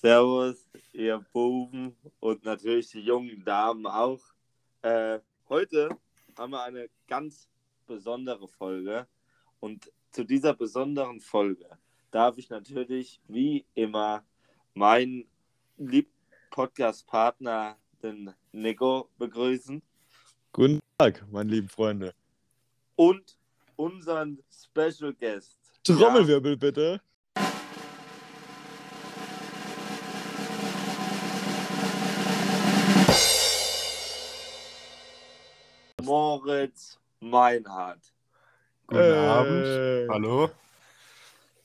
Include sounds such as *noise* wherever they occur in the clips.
Servus, ihr Buben und natürlich die jungen Damen auch. Äh, heute haben wir eine ganz besondere Folge und zu dieser besonderen Folge darf ich natürlich wie immer meinen lieben Podcast-Partner, den Nico, begrüßen. Guten Tag, meine lieben Freunde. Und unseren Special Guest. Trommelwirbel ja. bitte. Moritz Meinhardt. Guten äh, Abend. Hallo.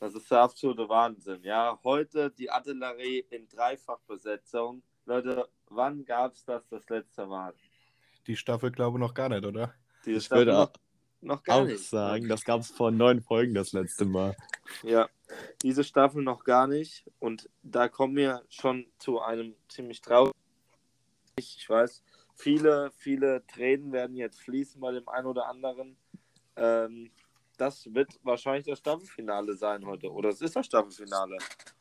Das ist der absolute Wahnsinn. Ja, heute die Artillerie in Dreifachbesetzung. Leute, wann gab es das das letzte Mal? Die Staffel glaube ich noch gar nicht, oder? Die ich Staffel würde noch, noch gar auch nicht. sagen, das gab es vor neun Folgen das letzte Mal. Ja, diese Staffel noch gar nicht. Und da kommen wir schon zu einem ziemlich traurigen. Ich weiß, viele, viele Tränen werden jetzt fließen bei dem einen oder anderen. Ähm, das wird wahrscheinlich das Staffelfinale sein heute. Oder es ist das Staffelfinale.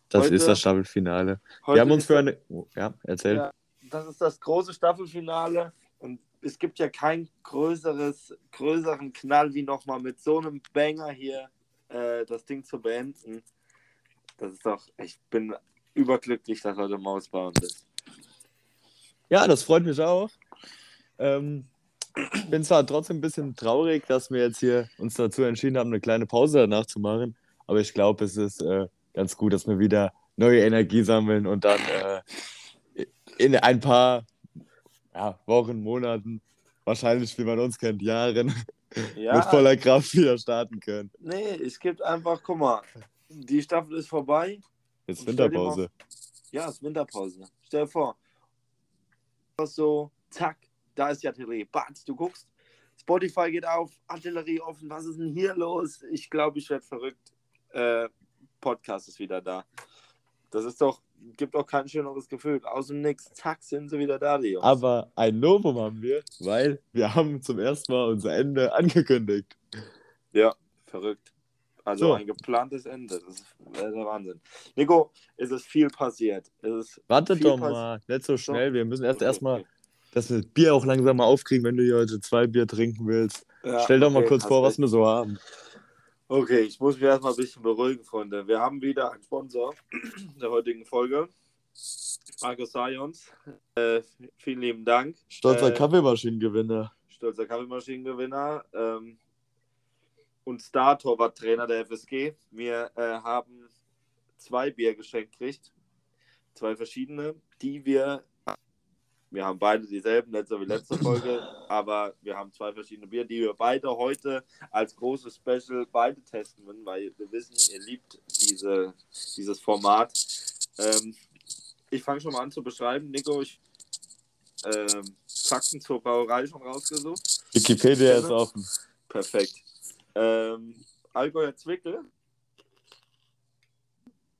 Das heute, ist das Staffelfinale. Wir haben uns für eine. Oh, ja, erzähl. Ja, das ist das große Staffelfinale. Und es gibt ja keinen größeres, größeren Knall wie nochmal mit so einem Banger hier äh, das Ding zu beenden. Das ist doch, ich bin überglücklich, dass heute Maus bei uns ist. Ja, das freut mich auch. Ähm, bin zwar trotzdem ein bisschen traurig, dass wir jetzt hier uns dazu entschieden haben, eine kleine Pause danach zu machen, aber ich glaube, es ist äh, ganz gut, dass wir wieder neue Energie sammeln und dann äh, in ein paar ja, Wochen, Monaten, wahrscheinlich, wie man uns kennt, Jahren, ja. mit voller Kraft wieder starten können. Nee, es gibt einfach, guck mal, die Staffel ist vorbei. Jetzt Winterpause. ja, es ist Winterpause. Stell dir vor, so, zack, da ist die Artillerie. Batz, du guckst, Spotify geht auf, Artillerie offen, was ist denn hier los? Ich glaube, ich werde verrückt. Äh, Podcast ist wieder da. Das ist doch, gibt auch kein schöneres Gefühl. Aus dem Nix, zack, sind sie wieder da, die Jungs. Aber ein Novum haben wir, weil wir haben zum ersten Mal unser Ende angekündigt. Ja, verrückt. Also so. ein geplantes Ende. Das ist der Wahnsinn. Nico, es ist viel passiert. Es Warte doch mal, nicht so schnell. Wir müssen erst okay, erstmal dass wir das Bier auch langsam mal aufkriegen, wenn du hier heute zwei Bier trinken willst. Ja, Stell doch okay, mal kurz vor, was wir so haben. Okay, ich muss mich erstmal ein bisschen beruhigen, Freunde. Wir haben wieder einen Sponsor *clears throat* der heutigen Folge. Markus Sayons. Äh, vielen lieben Dank. Stolzer äh, Kaffeemaschinengewinner. Stolzer Kaffeemaschinengewinner. Ähm, und Star-Torwart-Trainer der FSG. Wir äh, haben zwei Bier geschenkt gekriegt. Zwei verschiedene, die wir wir haben beide dieselben, so wie letzte Folge, aber wir haben zwei verschiedene Bier, die wir beide heute als großes Special beide testen würden, weil wir wissen, ihr liebt diese, dieses Format. Ähm, ich fange schon mal an zu beschreiben. Nico, ich ähm, Fakten zur Brauerei schon rausgesucht. Wikipedia ist offen. Perfekt. Ähm, Allgäuer Zwickel.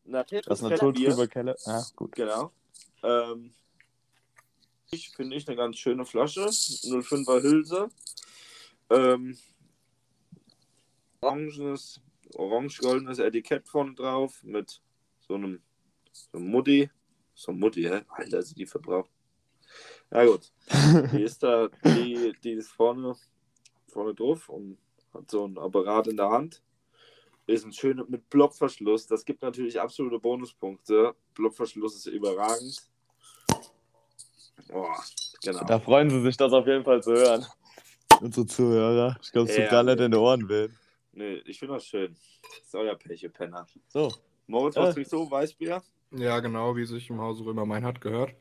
Natur das Naturtrüber Keller. Ah, gut. Genau. Ähm, ich finde ich eine ganz schöne Flasche. 05er Hülse. Ähm, orangenes, orange-goldenes Etikett vorne drauf mit so einem, so einem Mutti. So ein Mutti, hä? Alter, ist die verbraucht. Ja gut. *laughs* Die ist da, die, die ist vorne, vorne drauf und hat so ein Apparat in der Hand. Ist ein schöner mit Blockverschluss. Das gibt natürlich absolute Bonuspunkte. Blockverschluss ist überragend. Oh, genau. Da freuen sie sich, das auf jeden Fall zu hören. Unsere Zuhörer. Ich glaube, es tut gar nicht in die Ohren weh. Nee, ich finde das schön. Das ist euer Pech, Penner. So. Moritz, was äh. trinkst du? Weißbier? Ja, genau, wie sich im Hause Römer mein hat gehört.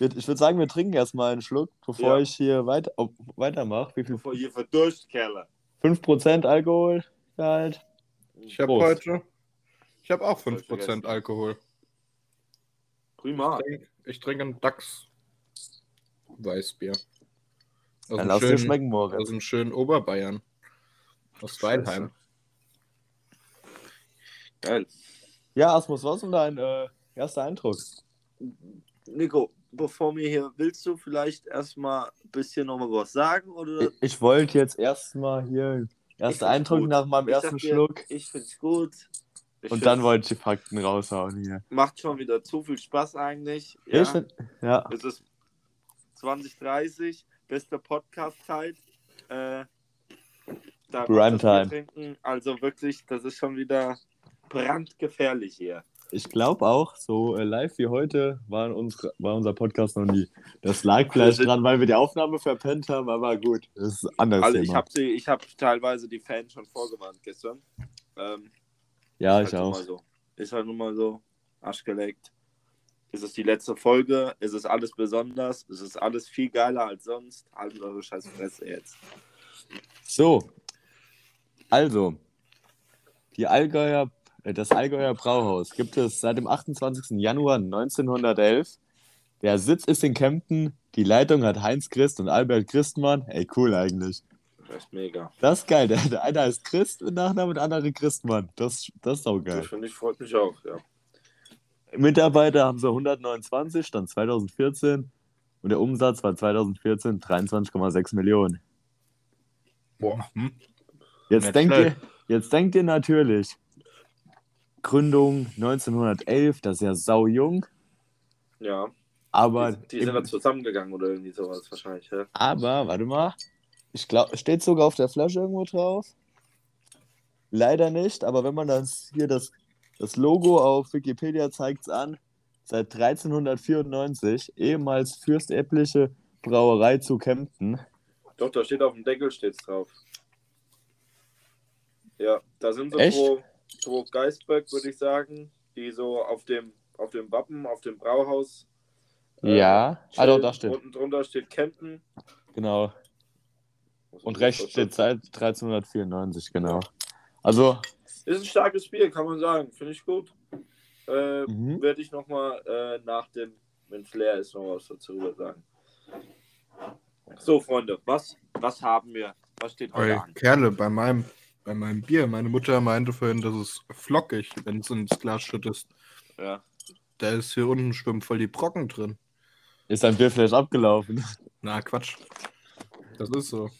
Ich würde sagen, wir trinken erstmal einen Schluck, bevor ja. ich hier weiter, oh, weitermache. Wie viel? Bevor ihr verdurst, Kerle. 5% Alkohol halt. Ich habe heute. Ich habe auch 5% Alkohol. Prima. Ich trinke, ich trinke einen DAX Weißbier. Aus Dann lass dir schmecken morgen. Aus dem schönen Oberbayern. Aus Weilheim. Geil. Ja, Asmus, was ist denn dein äh, erster Eindruck? Nico, bevor wir hier, willst du vielleicht erstmal ein bisschen nochmal was sagen? Oder? Ich, ich wollte jetzt erstmal hier erster Eindruck gut. nach meinem ich ersten dir, Schluck. Ich finde es gut. Ich Und dann wollte ich die Fakten raushauen hier. Macht schon wieder zu viel Spaß eigentlich. Ja. Ja, ja. es ist 2030, beste Podcast-Zeit. Äh, da Prime macht das Bier Time. Trinken. Also wirklich, das ist schon wieder brandgefährlich hier. Ich glaube auch, so äh, live wie heute war, unsere, war unser Podcast noch nie. Das lag vielleicht sind- dran, weil wir die Aufnahme verpennt haben, aber gut, das ist ein anderes Also ich habe hab teilweise die Fans schon vorgewarnt gestern. Ähm, ja, ich halt auch. So. Ist halt nun mal so. Arsch geleckt. Ist es die letzte Folge? Ist es alles besonders? Ist es alles viel geiler als sonst? Haltet eure scheiß Fresse jetzt. So, also, die Allgäuer, das Allgäuer Brauhaus gibt es seit dem 28. Januar 1911. Der Sitz ist in Kempten. Die Leitung hat Heinz Christ und Albert Christmann. Ey, cool eigentlich. Das ist mega. Das ist geil. *laughs* Der, der eine heißt Christ mit Nachnamen und der andere Christmann. Das, das ist auch geil. Das finde ich, freut mich auch, ja. Mitarbeiter haben sie 129, stand 2014. Und der Umsatz war 2014 23,6 Millionen. Boah. Hm? Jetzt denkt, ihr, jetzt denkt ihr natürlich, Gründung 1911, das ist ja sau jung, Ja. aber, die, die sind da zusammengegangen oder irgendwie sowas wahrscheinlich, ja. aber, warte mal, ich glaube, steht sogar auf der Flasche irgendwo drauf. Leider nicht, aber wenn man das hier das, das Logo auf Wikipedia zeigt es an, seit 1394, ehemals fürstäbliche Brauerei zu Kempten. Doch, da steht auf dem Deckel steht's drauf. Ja, da sind so Echt? zwei, zwei Geißböck, würde ich sagen, die so auf dem, auf dem Wappen, auf dem Brauhaus. äh, Ja, stehen. da steht, Unten drunter steht Kempten. genau. Und rechts steht seit 1394, genau. Also, Ist ein starkes Spiel, kann man sagen. Finde ich gut. Äh, mhm. Werde ich nochmal äh, nach dem, wenn es leer ist, noch was dazu sagen. So, Freunde, was, was haben wir? Was steht heute Ey, an? Kerle, bei meinem, bei meinem Bier, meine Mutter meinte vorhin, das ist flockig, wenn es ins Glas schüttest. Ja. Da ist hier unten schwimmen voll die Brocken drin. ist dein Bier vielleicht abgelaufen. Na, Quatsch. Das ist so.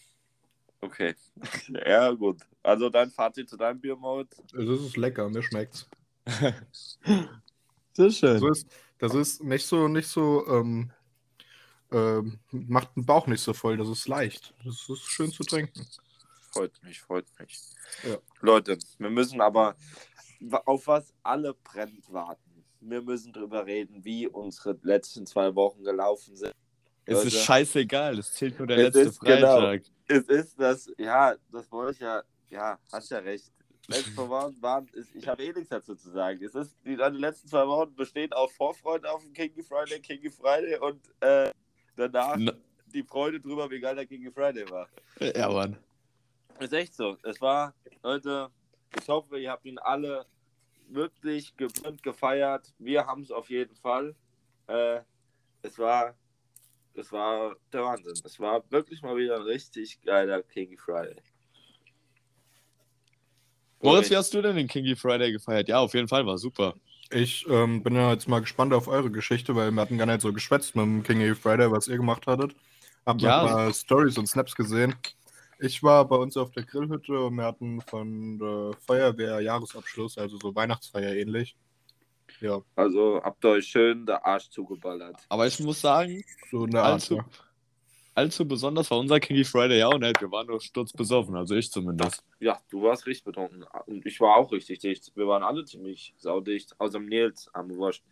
Okay. *laughs* Ja, gut. Also dein Fazit zu deinem Bier, Moritz? Das ist lecker, mir schmeckt's. *laughs* Sehr schön. Das ist, das ist nicht so, nicht so, ähm, ähm, macht den Bauch nicht so voll, das ist leicht. Das ist schön zu trinken. Freut mich, freut mich. Ja. Leute, wir müssen aber auf was alle brennend warten. Wir müssen drüber reden, wie unsere letzten zwei Wochen gelaufen sind. es ist Leute. scheißegal, es zählt nur der Es letzte ist genau. Freitag. Es ist das, ja, das wollte ich ja, ja, hast ja recht. Letzte Wochen waren, ist, ich habe eh nichts dazu zu sagen. Es ist, die, die letzten zwei Wochen bestehen aus Vorfreude auf den Kinky Friday, Kinky Friday und äh, danach Na- die Freude drüber, wie geil der Kinky Friday war. Ja, Mann. Ist echt so. Es war, Leute, ich hoffe, ihr habt ihn alle wirklich gebührend gefeiert. Wir haben es auf jeden Fall. Äh, es war, es war der Wahnsinn. Es war wirklich mal wieder ein richtig geiler Kinky Friday. Moritz, wie hast du denn den Kinky Friday gefeiert? Ja, auf jeden Fall, war super. Ich ähm, bin ja jetzt mal gespannt auf eure Geschichte, weil wir hatten gar nicht so geschwätzt mit dem King A. Friday, was ihr gemacht hattet. Hab Ja. mal Stories und Snaps gesehen. Ich war bei uns auf der Grillhütte und wir hatten von der Feuerwehr Jahresabschluss, also so Weihnachtsfeier ähnlich. Ja, Also habt ihr euch schön der Arsch zugeballert. Aber ich muss sagen, so in der Art. allzu, Ja. allzu besonders war unser Kinky Friday ja auch nicht. Wir waren nur sturzbesoffen, also ich zumindest. Ja, du warst richtig betrunken. Und ich war auch richtig dicht. Wir waren alle ziemlich saudicht, außer dem Nils am Wurscht.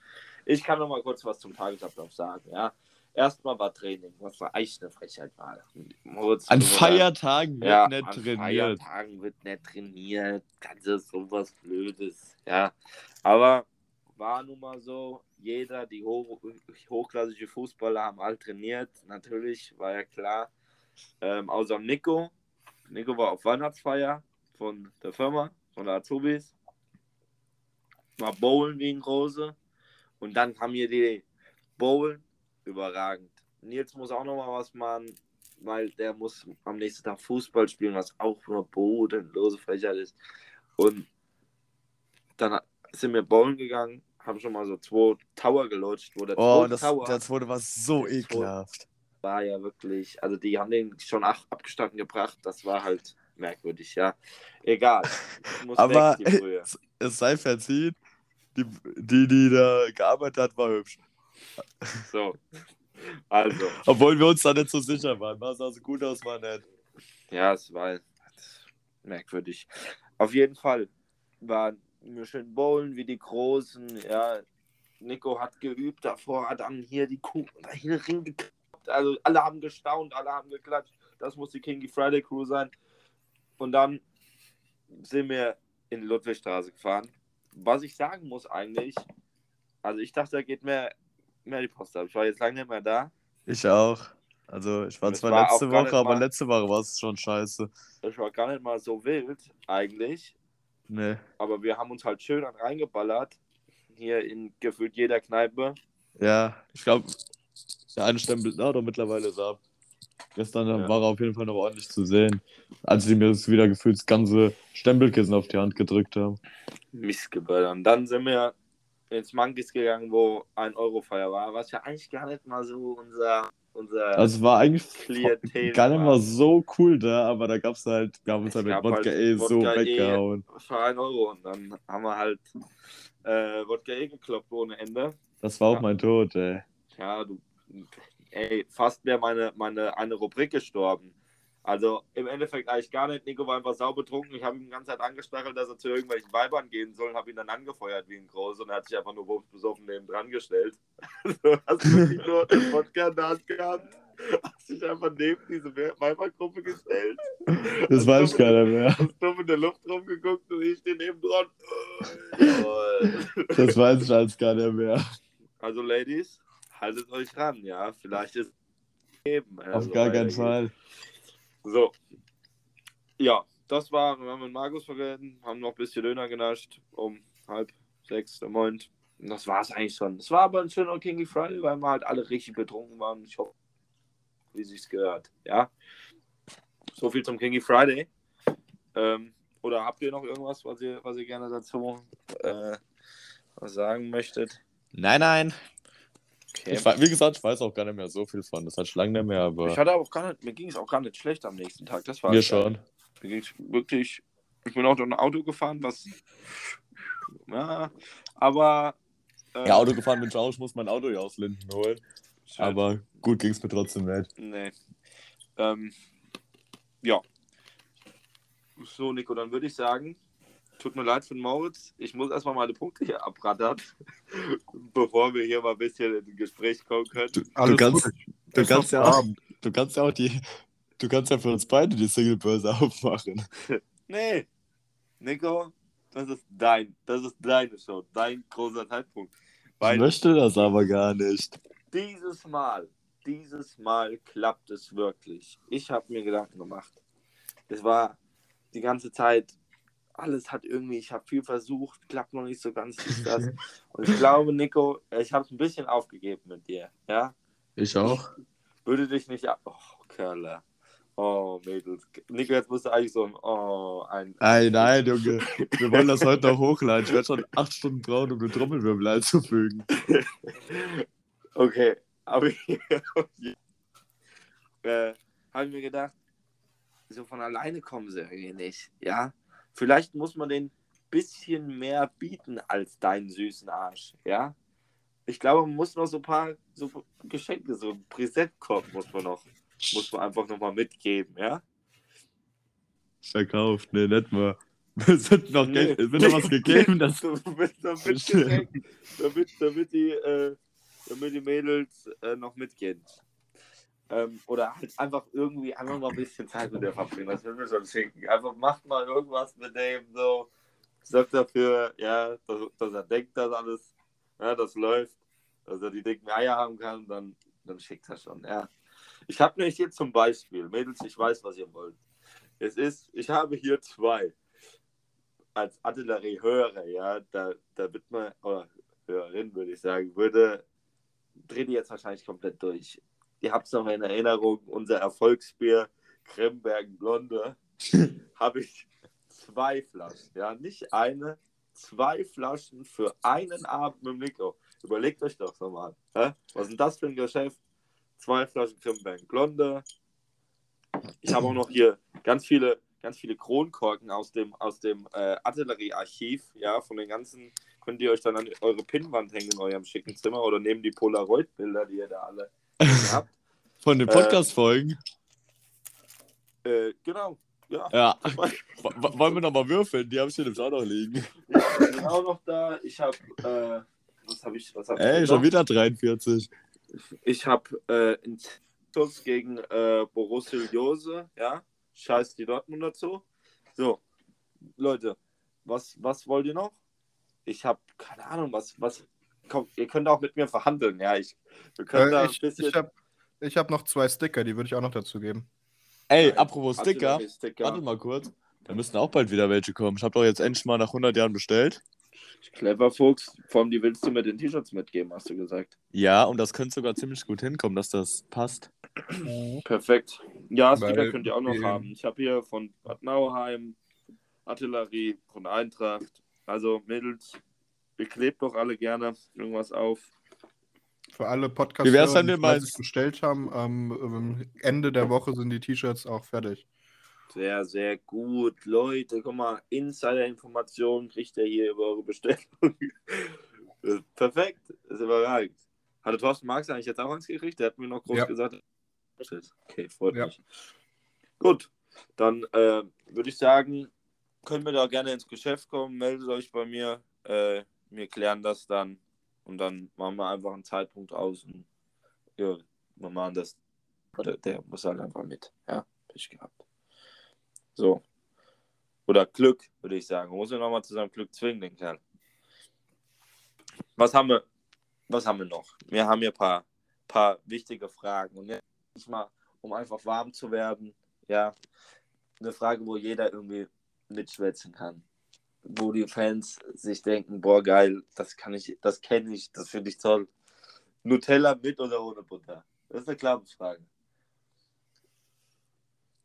Ich kann noch mal kurz was zum Tagesablauf sagen, ja. Erstmal war Training, was war echt eine Frechheit war. Moritz, An Feiertagen wird ja, nicht an trainiert. Feiertagen wird nicht trainiert. Ganzes sowas Blödes. Ja. Aber war nun mal so, jeder, die hoch, hochklassige Fußballer haben halt trainiert. Natürlich, war ja klar. Ähm, außer Nico. Nico war auf Weihnachtsfeier von der Firma, von der Azubis. War Bowlen wie ein Große. Und dann kam hier die Bowlen. Überragend. Nils muss auch noch mal was machen weil der muss am nächsten Tag Fußball spielen, was auch nur bodenlose Frechheit ist. Und dann sind wir bowlen gegangen, haben schon mal so zwei Tower gelutscht, wo der Oh, zweite das, Tower das wurde was so ekelhaft. war ja wirklich, also die haben den schon abgestanden gebracht, das war halt merkwürdig, ja. Egal. Aber weg, *laughs* es sei verziehen, die, die, die da gearbeitet hat, war hübsch. So. Also, Obwohl wir uns da nicht so sicher waren. War sah so gut aus, war nett. ja, es war merkwürdig. Auf jeden Fall waren wir schön bowlen wie die Großen, ja. Nico hat geübt, davor hat dann hier die Kuh da hier ringgeklappt. Also alle haben gestaunt, alle haben geklatscht. Das muss die Kinky Friday Crew sein. Und dann sind wir in die Ludwigstraße gefahren. Was ich sagen muss eigentlich, also ich dachte, da geht mehr, mehr die Post ab. Ich war jetzt lange nicht mehr da. Ich auch. Also, ich war Es zwar war letzte Woche, aber mal- letzte Woche war es schon scheiße. Ich war gar nicht mal so wild eigentlich. Nee. Aber wir haben uns halt schön an reingeballert. Hier in gefühlt jeder Kneipe. Ja, ich glaube, der eine stempelt na, doch mittlerweile ist ab. Gestern Ja. war er auf jeden Fall noch ordentlich zu sehen. Als die mir das wieder gefühlt das ganze Stempelkissen auf die Hand gedrückt haben. Missgeböller. Und dann sind wir ins Monkeys gegangen, wo ein Eurofeier war, was ja eigentlich gar nicht mal so unser, unser Also war eigentlich gar nicht mal so cool da, aber da gab es halt, wir haben uns Es halt mit Wodka halt eh so eh. weggehauen. für ein Euro. Und dann haben wir halt äh, Wodka eh gekloppt ohne Ende. Das war auch Ja. mein Tod, ey. Ja, du, ey, fast wäre meine, meine eine Rubrik gestorben. Also im Endeffekt eigentlich gar nicht. Nico war einfach sauber betrunken. Ich habe ihm die ganze Zeit angestachelt, dass er zu irgendwelchen Weibern gehen soll und habe ihn dann angefeuert wie ein Groß und er hat sich einfach nur besoffen neben dran gestellt. *laughs* Du hast wirklich nur den Wodka in der Hand gehabt, hast dich einfach neben diese Weibergruppe gestellt, Das weiß keiner mehr. hast dumm in der Luft rumgeguckt und ich stehe neben dran. Jawohl. Das weiß ich gar nicht mehr. Also Ladies, haltet euch ran, ja. Vielleicht ist es eben. Auf also gar keinen weitergeht. Fall. So. Ja, das war, wir haben mit Markus vergessen, haben noch ein bisschen Döner genascht um halb sechs der Moment. Und das war es eigentlich schon. Es war aber ein schöner Kinky Friday, weil wir halt alle richtig betrunken waren. Ich hoffe, wie sich's gehört. Ja. So viel zum Kinky Friday. Ähm, oder habt ihr noch irgendwas, was ihr, was ihr gerne dazu äh, sagen möchtet? Nein, nein. Okay. Ich, wie gesagt, ich weiß auch gar nicht mehr so viel von. Das hat schon lange nicht mehr, aber Ich hatte auch gar nicht, mir ging es auch gar nicht schlecht am nächsten Tag. Das war mir schon. Mir ging es wirklich. Ich bin auch durch ein Auto gefahren, was. *laughs* Ja, aber. äh, Ja, Auto gefahren bin ich auch. Ich muss mein Auto ja aus Linden holen. halt- Aber gut ging es mir trotzdem nicht. Nee. Ähm, ja. So, Nico, dann würde ich sagen, tut mir leid für den Moritz. Ich muss erstmal meine Punkte hier abrattern, *laughs* bevor wir hier mal ein bisschen in ein Gespräch kommen können. Alles kannst- gut. Du kannst, ja auch, du kannst ja auch die. Du kannst ja für uns beide die Singlebörse *laughs* aufmachen. Nee, Nico, das ist dein, das ist deine Show, dein großer Zeitpunkt. Ich Weil möchte das aber gar nicht. dieses Mal, dieses Mal klappt es wirklich. Ich habe mir Gedanken gemacht. Es war die ganze Zeit, alles hat irgendwie, ich habe viel versucht, klappt noch nicht so ganz, *laughs* dies, das. Und ich glaube, Nico, ich habe es ein bisschen aufgegeben mit dir, ja? Ich auch. Würde dich nicht ab... Oh, Kerle. Oh, Mädels. Nico, jetzt musst du eigentlich so ein... Oh, ein... Nein, nein, Junge. Wir wollen das heute noch hochladen. Ich werde schon acht Stunden brauchen, um den Trommelwirbel einzufügen. *laughs* Okay, aber *laughs* äh, habe ich mir gedacht, so von alleine kommen sie irgendwie nicht, ja? Vielleicht muss man den bisschen mehr bieten als deinen süßen Arsch, ja? Ich glaube, man muss noch so ein paar so Geschenke, so ein Präsentkorb muss man noch, muss man einfach noch mal mitgeben, ja? Verkauft, nee, nicht mal. *laughs* Es wird noch, Nee. Geld, es wird noch was *laughs* gegeben, das damit, *laughs* damit, damit, damit, die, äh, damit die Mädels äh, noch mitgehen. Ähm, oder halt einfach irgendwie einfach mal ein bisschen Zeit mit der verbringen. Das würden wir schon schicken. Einfach macht mal irgendwas mit dem so. Sorgt dafür, ja, dass, dass er denkt, dass alles, ja, das läuft, dass er die dicken Eier haben kann, dann, dann schickt er schon, ja. Ich habe nämlich hier zum Beispiel, Mädels, ich weiß, was ihr wollt. Es ist, ich habe hier zwei als Artillerie-Hörer, ja, da, da wird man, oder Hörerin würde ich sagen, würde, dreht die jetzt wahrscheinlich komplett durch. Ihr habt es noch in Erinnerung, unser Erfolgsbier Kremberg Blonde, *laughs* habe ich zwei Flaschen, ja, nicht eine, zwei Flaschen für einen Abend mit dem Nico. Überlegt euch doch so mal, hä? was ist denn das für ein Geschäft? Zwei Flaschen Kremberg Blonde. Ich habe auch noch hier ganz viele ganz viele Kronkorken aus dem, aus dem äh, Artilleriearchiv, ja, von den ganzen, könnt ihr euch dann an eure Pinnwand hängen in eurem schicken Zimmer oder neben die Polaroid-Bilder, die ihr da alle habt. *laughs* Von den Äh, Podcast-Folgen. Äh, genau, ja. Ja. *laughs* Wollen wir nochmal würfeln? Die habe ich hier nämlich auch noch liegen. Ich bin auch noch da. Ich habe, äh, was habe ich, was habe Ey, ich schon noch? wieder 43. Ich habe äh, in Schutz gegen äh, Borussia Jose, ja. Scheiß die Dortmund dazu. So, Leute, was, was wollt ihr noch? Ich habe keine Ahnung, was, was. Komm, ihr könnt auch mit mir verhandeln, ja. Ich, wir können da Äh, ein ich bisschen. ich habe hab noch zwei Sticker, die würde ich auch noch dazu geben. Ey, apropos Sticker. Artillerie-Sticker. Warte mal kurz. Da müssen auch bald wieder welche kommen. Ich habe doch jetzt endlich mal nach 100 Jahren bestellt. Clever Fuchs, vor allem die willst du mir den T-Shirts mitgeben, hast du gesagt. Ja, und das könnte sogar ziemlich gut hinkommen, dass das passt. Perfekt. Ja, Sticker Weil könnt ihr auch noch haben. Ich habe hier von Bad Nauheim, Artillerie, von Eintracht. Also Mädels, ihr klebt doch alle gerne irgendwas auf. Für alle Podcast, Wie wär's denn die denn mal- fleißig bestellt haben, am am Ende der Woche sind die T-Shirts auch fertig. Sehr, sehr gut. Leute, guck mal, Insider-Informationen kriegt ihr hier über eure Bestellung. *laughs* Perfekt, ist überragend. Hatte Thorsten Marx eigentlich jetzt auch eins gekriegt? Der hat mir noch groß Ja. gesagt. Okay, freut Ja. mich. Gut, dann äh, würde ich sagen, können wir da gerne ins Geschäft kommen, meldet euch bei mir. Äh, wir klären das dann und dann machen wir einfach einen Zeitpunkt aus und ja, wir machen das. Der, der muss halt einfach mit. Ja, Pech gehabt. So. Oder Glück, würde ich sagen. Muss wir nochmal zu seinem Glück zwingen, den Kerl. Was haben wir, was haben wir noch? Wir haben hier ein paar, paar wichtige Fragen. Und jetzt mal, um einfach warm zu werden, ja, eine Frage, wo jeder irgendwie mitschwätzen kann. Wo die Fans sich denken, boah, geil, das kann ich, das kenne ich, das finde ich toll. Nutella mit oder ohne Butter? Das ist eine klare Frage.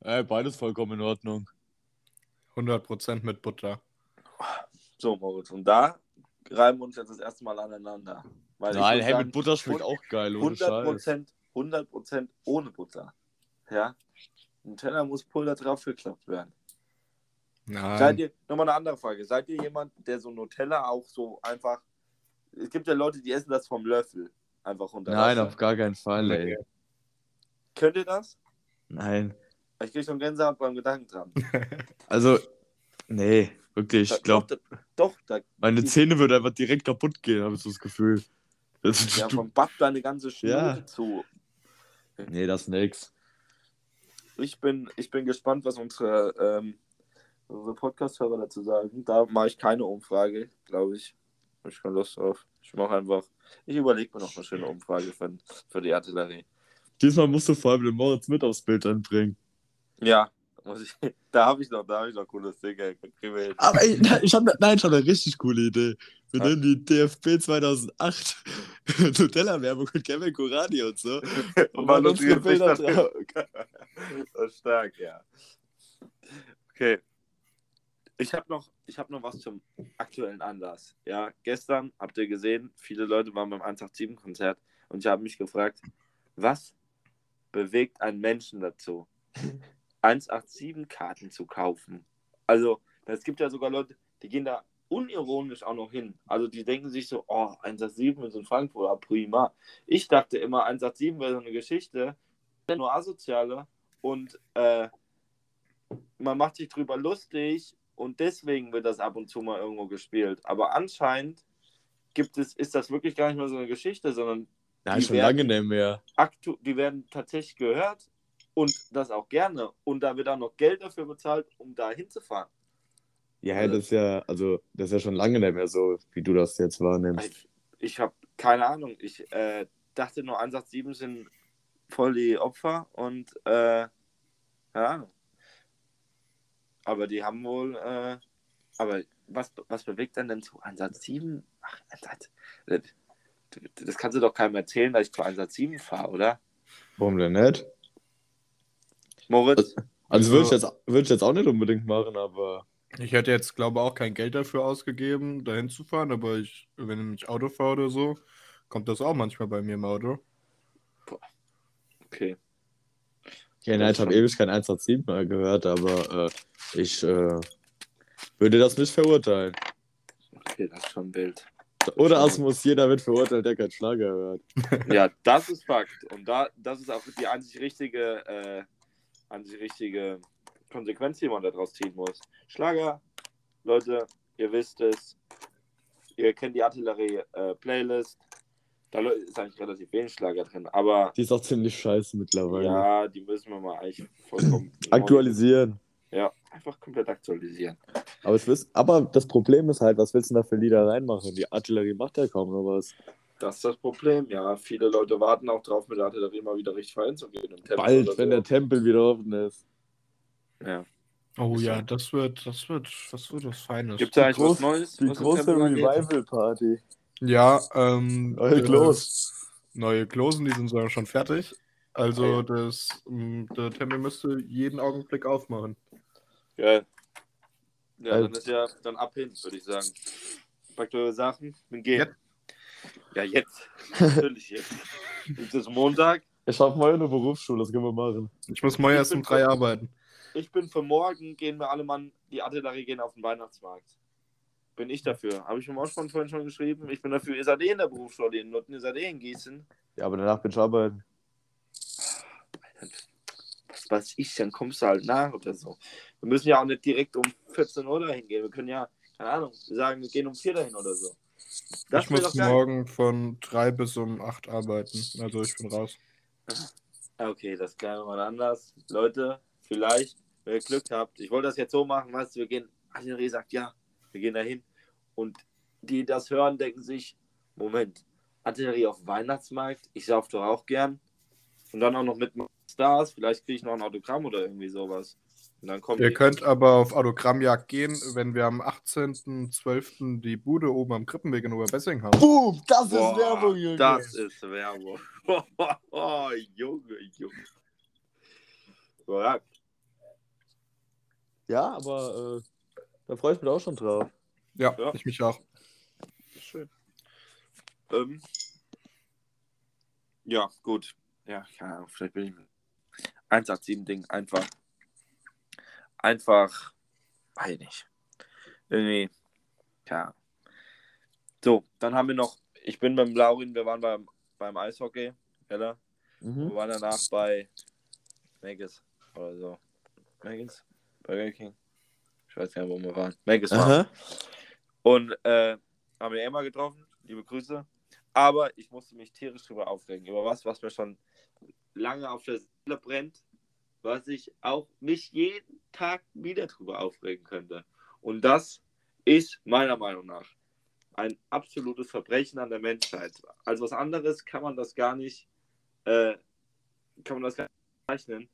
Ey, beides vollkommen in Ordnung. 100% mit Butter. So, Moritz, und da reiben wir uns jetzt das erste Mal aneinander. Weil Nein, hey, sagen, mit Butter schmeckt auch geil, ohne Scheiß. 100%, 100% ohne Butter. Ja. Nutella muss Pulver drauf geklappt werden. Seid Nein. ihr, nochmal eine andere Frage, seid ihr jemand, der so Nutella auch so einfach, es gibt ja Leute, die essen das vom Löffel einfach runter. Nein, auf gar keinen Fall, ey. Könnt ihr das? Nein. Ich kriege schon Gänsehaut beim Gedanken dran. *laughs* Also, nee, wirklich. Ich glaube, Doch, doch, da, meine Zähne würden einfach direkt kaputt gehen, habe ich so das Gefühl. Das, ja, *laughs* vom Bad deine ganze Schnute Ja. zu. nee, das ist nix. Ich bin, ich bin gespannt, was unsere, ähm, unsere Podcast-Hörer dazu sagen. Da mache ich keine Umfrage, glaube ich. Hab ich keine Lust drauf. Ich mache einfach, ich überlege mir noch eine schöne Umfrage für, für die Artillerie. Diesmal musst du vor allem den Moritz mit aufs Bild anbringen. Ja, ich, *laughs* da habe ich noch, da habe ich noch cooles Ding. ey. Aber ey, nein, ich habe nein, ich hab eine richtig coole Idee. Wir Ja. nennen die DFB 2008 *laughs* Nutella-Werbung mit Kevin Kurani und so. *laughs* Und mal machen unsere Bilder drauf. Ist stark, ja. Okay. Ich habe noch, hab noch was zum aktuellen Anlass. Ja, gestern habt ihr gesehen, viele Leute waren beim 187-Konzert und ich habe mich gefragt, was bewegt einen Menschen dazu, 187-Karten zu kaufen? Also, es gibt ja sogar Leute, die gehen da unironisch auch noch hin. Also, die denken sich so, oh, 187 ist in Frankfurt, ah, prima. Ich dachte immer, 187 wäre so eine Geschichte, nur asoziale und äh, man macht sich drüber lustig und deswegen wird das ab und zu mal irgendwo gespielt. Aber anscheinend gibt es, ist das wirklich gar nicht mehr so eine Geschichte, sondern Ja, Die schon werden- lange nicht mehr. aktu die werden tatsächlich gehört und das auch gerne. Und da wird auch noch Geld dafür bezahlt, um da hinzufahren. Ja, das ist ja, also, das ist ja schon lange nicht mehr so, wie du das jetzt wahrnimmst. Ich, ich habe keine Ahnung. Ich äh, dachte nur 187 sind voll die Opfer und äh, keine Ahnung. Aber die haben wohl, äh, aber was, was bewegt denn denn zu 187? Ach, 187. Das kannst du doch keinem erzählen, dass ich zu 187 fahre, oder? Warum denn nicht? Moritz? Also, Also- würde ich, jetzt, würd ich jetzt auch nicht unbedingt machen, aber. Ich hätte jetzt, glaube ich, auch kein Geld dafür ausgegeben, dahin zu fahren, aber ich, wenn ich Auto fahre oder so, kommt das auch manchmal bei mir im Auto. Okay. Ja, nein, ich habe ewig kein 187 mehr gehört, aber äh, ich äh, würde das nicht verurteilen. Okay, das ist schon wild. Oder Asmus, jeder wird verurteilt, der keinen Schlager hört. Ja, das ist Fakt. Und da, das ist auch die einzig richtige, äh, einzig richtige Konsequenz, die man daraus ziehen muss. Schlager, Leute, ihr wisst es. Ihr kennt die Artillerie-Playlist. Da ist eigentlich relativ wenig Schlager drin, aber Die ist auch ziemlich scheiße mittlerweile. ja, die müssen wir mal eigentlich vollkommen *clears throat* Aktualisieren. Ja, einfach komplett aktualisieren. Aber, ich wiss, aber das Problem ist halt, was willst du denn da für Lieder reinmachen? Die Artillerie macht ja kaum noch was. Das ist das Problem, ja. Viele Leute warten auch drauf, mit der Artillerie mal wieder richtig feiern zu gehen. im Tempel Bald, oder wenn so. der Tempel wieder offen ist. Ja. Oh Ist ja, so. das wird, das wird, das wird was Feines. Gibt es eigentlich groß- was Neues? Die große? Revival-Party. Ja, ähm. Neue äh, Klos. Neue Klosen, die sind sogar schon fertig. Also ja. das, ähm, der Tempel müsste jeden Augenblick aufmachen. Geil. Ja, Halt. dann ist ja dann ab hin, würde ich sagen. Packt eure Sachen und geht. Jetzt? Ja, jetzt. Natürlich jetzt. *laughs* Jetzt ist Montag. Ich habe morgen eine Berufsschule, das können wir machen. Ich muss morgen Ich erst um drei arbeiten. Ich bin für morgen, gehen wir alle Mann, die Artillerie gehen auf den Weihnachtsmarkt. Bin ich dafür. Habe ich im Ausspann vorhin schon geschrieben. Ich bin dafür, ihr seid eh in der Berufsschule in Nutten, ihr seid eh in Gießen. Ja, aber danach bin ich arbeiten. Was weiß ich, dann kommst du halt nach oder so. Wir müssen ja auch nicht direkt um 14 Uhr dahin gehen. Wir können ja, keine Ahnung, wir sagen, wir gehen um 4 dahin oder so. Das ich muss morgen von drei bis um acht arbeiten. Also ich bin raus. Ah, Okay, das klären wir mal anders. Leute, vielleicht, wenn ihr Glück habt, ich wollte das jetzt so machen, weißt du, wir gehen, Artillerie sagt ja, wir gehen dahin. Und die das hören, denken sich, Moment, Artillerie auf Weihnachtsmarkt, ich sauf doch auch gern. Und dann auch noch mit Stars, vielleicht kriege ich noch ein Autogramm oder irgendwie sowas. Und dann kommt Ihr könnt aber auf Autogrammjagd gehen, wenn wir am 18.12. die Bude oben am Krippenweg in Oberbessing haben. Boom, das Boah, ist Werbung, Junge. Das ist Werbung. Oh, *laughs* Junge, Junge. Ja, Ja, aber äh, da freue ich mich auch schon drauf. Ja, Ja. ich mich auch. Schön. Ähm, ja, gut. Ja, keine Ahnung, vielleicht bin ich mit 187-Ding einfach. Einfach. Weiß ich nicht. Irgendwie. Ja. So, dann haben wir noch. Ich bin beim Laurin, wir waren beim, beim Eishockey, oder? Wir Mhm. waren danach bei Megas oder so. Megas? Burger King? Ich weiß gar nicht, wo wir waren. Waren. Aha. Und äh, haben wir Emma getroffen, liebe Grüße. Aber ich musste mich tierisch drüber aufregen. Über was, was mir schon lange auf der Seele brennt, was ich auch mich jeden Tag wieder drüber aufregen könnte. Und das ist meiner Meinung nach ein absolutes Verbrechen an der Menschheit. Als was anderes kann man das gar nicht, äh, kann man das gar nicht bezeichnen.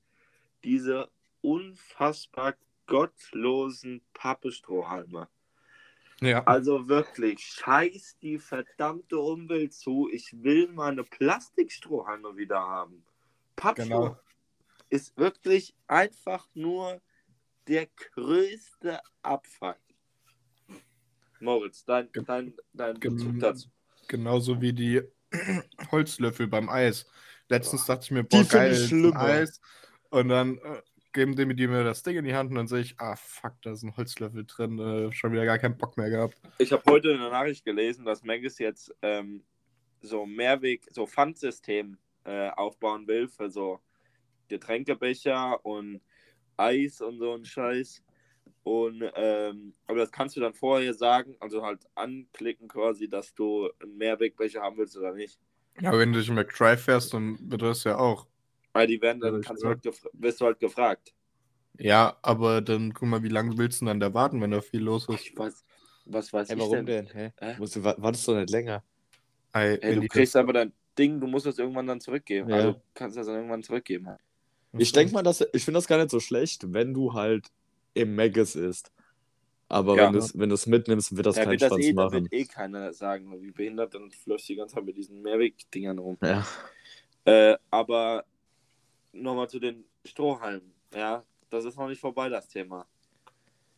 Diese unfassbar gottlosen Pappestrohhalme. Ja. Also wirklich, scheiß die verdammte Umwelt zu. Ich will meine Plastikstrohhalme wieder haben. Pappstroh Genau. ist wirklich einfach nur der größte Abfuck. Moritz, dein, dein, dein Bezug dazu. Genauso wie die Holzlöffel beim Eis. Letztens dachte ich mir, Die boah, find geil. Eis. Und dann äh, geben die, die mir das Ding in die Hand und dann sehe ich, ah fuck, da ist ein Holzlöffel drin. Äh, schon wieder gar keinen Bock mehr gehabt. Ich habe heute eine Nachricht gelesen, dass Maggis jetzt ähm, so Mehrweg, so Pfandsystem äh, aufbauen will für so Getränkebecher und Eis und so ein Scheiß. Und ähm, aber das kannst du dann vorher sagen, also halt anklicken quasi, dass du einen Mehrwegbecher haben willst oder nicht. Ja, wenn du durch den McDrive fährst, dann wird das ja auch. Weil die werden dann kannst du halt wirst du halt gefragt. Ja, aber dann guck mal, wie lange willst du denn dann da warten, wenn da viel los ist? Ich weiß, was weiß Hey, ich warum denn? denn? Hä? Hä? Musst du, wa- wartest du nicht länger? Ey, Ey, wenn du kriegst aber dein Ding, du musst das irgendwann dann zurückgeben. Ja. Also kannst du das dann irgendwann zurückgeben. das- Ich denke mal, dass, ich finde das gar nicht so schlecht, wenn du halt im Maggis isst. Aber Ja. wenn du es mitnimmst, wird das Ja, keinen wird das Spaß eh, da machen. wird eh keiner sagen, wie behindert, dann läufst du die ganze Zeit mit diesen Mehrwegdingern rum. Ja. Äh, aber nochmal zu den Strohhalmen. Ja, das ist noch nicht vorbei, das Thema.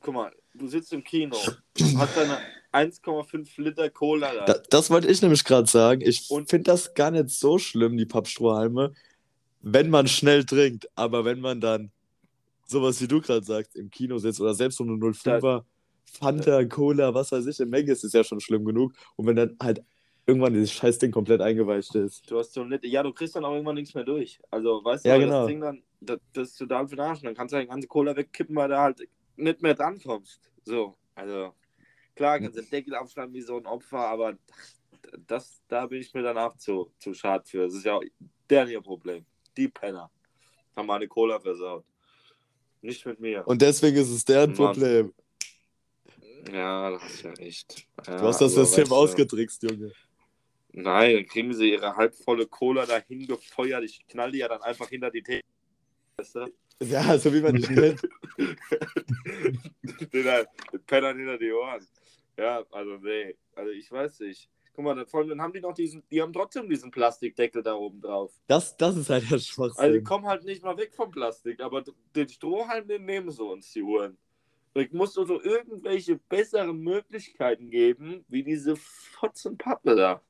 Guck mal, du sitzt im Kino, *clears throat* hast deine 1,5 Liter Cola da. Da, das wollte ich nämlich gerade sagen. Ich Und- finde das gar nicht so schlimm, die Pappstrohhalme, wenn man schnell trinkt, aber wenn man dann sowas wie du gerade sagst, im Kino sitzt oder selbst so eine 05er, Fanta, Cola, was weiß ich, im Mac ist es ja schon schlimm genug. Und wenn dann halt irgendwann dieses Scheißding komplett eingeweicht ist. Du hast so nett, ja, du kriegst dann auch irgendwann nichts mehr durch. Also, weißt du, Ja, genau. das Ding dann, das, das ist total für den Arsch. Dann kannst du die ganze Cola wegkippen, weil du halt nicht mehr drankommst. So, also, klar, kannst du den Deckel aufschneiden wie so ein Opfer, aber das, da bin ich mir danach zu, zu schade für. Das ist ja auch deren Problem. Die Penner haben meine Cola versaut. Nicht mit mir. Und deswegen ist es deren Mann. Problem. ja, das ist ja recht. Ja, Du hast das System weißt du, ausgetrickst, Junge. Nein, dann kriegen sie ihre halbvolle Cola dahin gefeuert. Ich knall die ja dann einfach hinter die Theke. Weißt du? Ja, so wie man dich *laughs* kennt. den, Pennern hinter die Ohren. Ja, also nee. Also ich weiß nicht. Guck mal, dann- vor allem, dann haben die noch diesen, die haben trotzdem diesen Plastikdeckel da oben drauf. Das, das ist halt der Also die Schwachsinn. kommen halt nicht mal weg vom Plastik, aber den Strohhalm, den nehmen sie uns, die Uhren. Ich muss so irgendwelche besseren Möglichkeiten geben, wie diese Fotzenpappe da.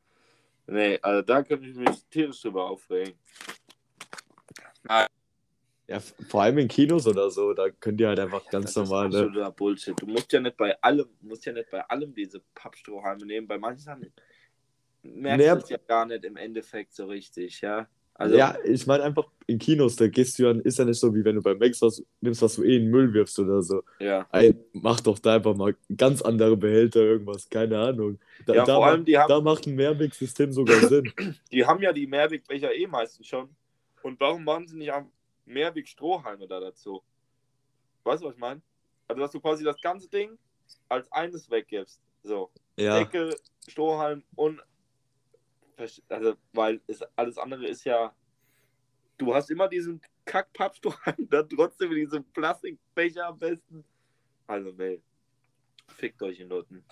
Nee, also da könnte ich mich tierisch drüber aufregen. Ja, vor allem in Kinos oder so, da könnt ihr halt einfach ganz Das ist normale. absoluter Bullshit. Du musst ja nicht bei allem, musst ja nicht bei allem diese Pappstrohhalme nehmen. Bei manchen Sachen merkst du es ja gar nicht im Endeffekt so richtig, ja. Also, ja, ich meine einfach in Kinos, da gehst du ja, ist ja nicht so wie wenn du bei Max was nimmst, was du eh in den Müll wirfst oder so. ja. Ey, mach doch da einfach mal ganz andere Behälter, irgendwas, keine Ahnung. Da, Ja, da, vor allem, die haben- da macht ein Mehrweg-System sogar *coughs* Sinn. Die haben ja die Mehrwegbecher eh meistens schon. Und warum machen sie nicht Mehrweg-Strohhalme da dazu? Weißt du, was ich meine? Also, dass du quasi das ganze Ding als eines weggibst. So. Ja, Deckel, Strohhalm und. Also, weil es, alles andere ist ja. Du hast immer diesen Kack-Pappstrohhalm, *laughs* dann trotzdem mit diesem Plastikbecher am besten. Also, nee. Fickt euch in Nutten.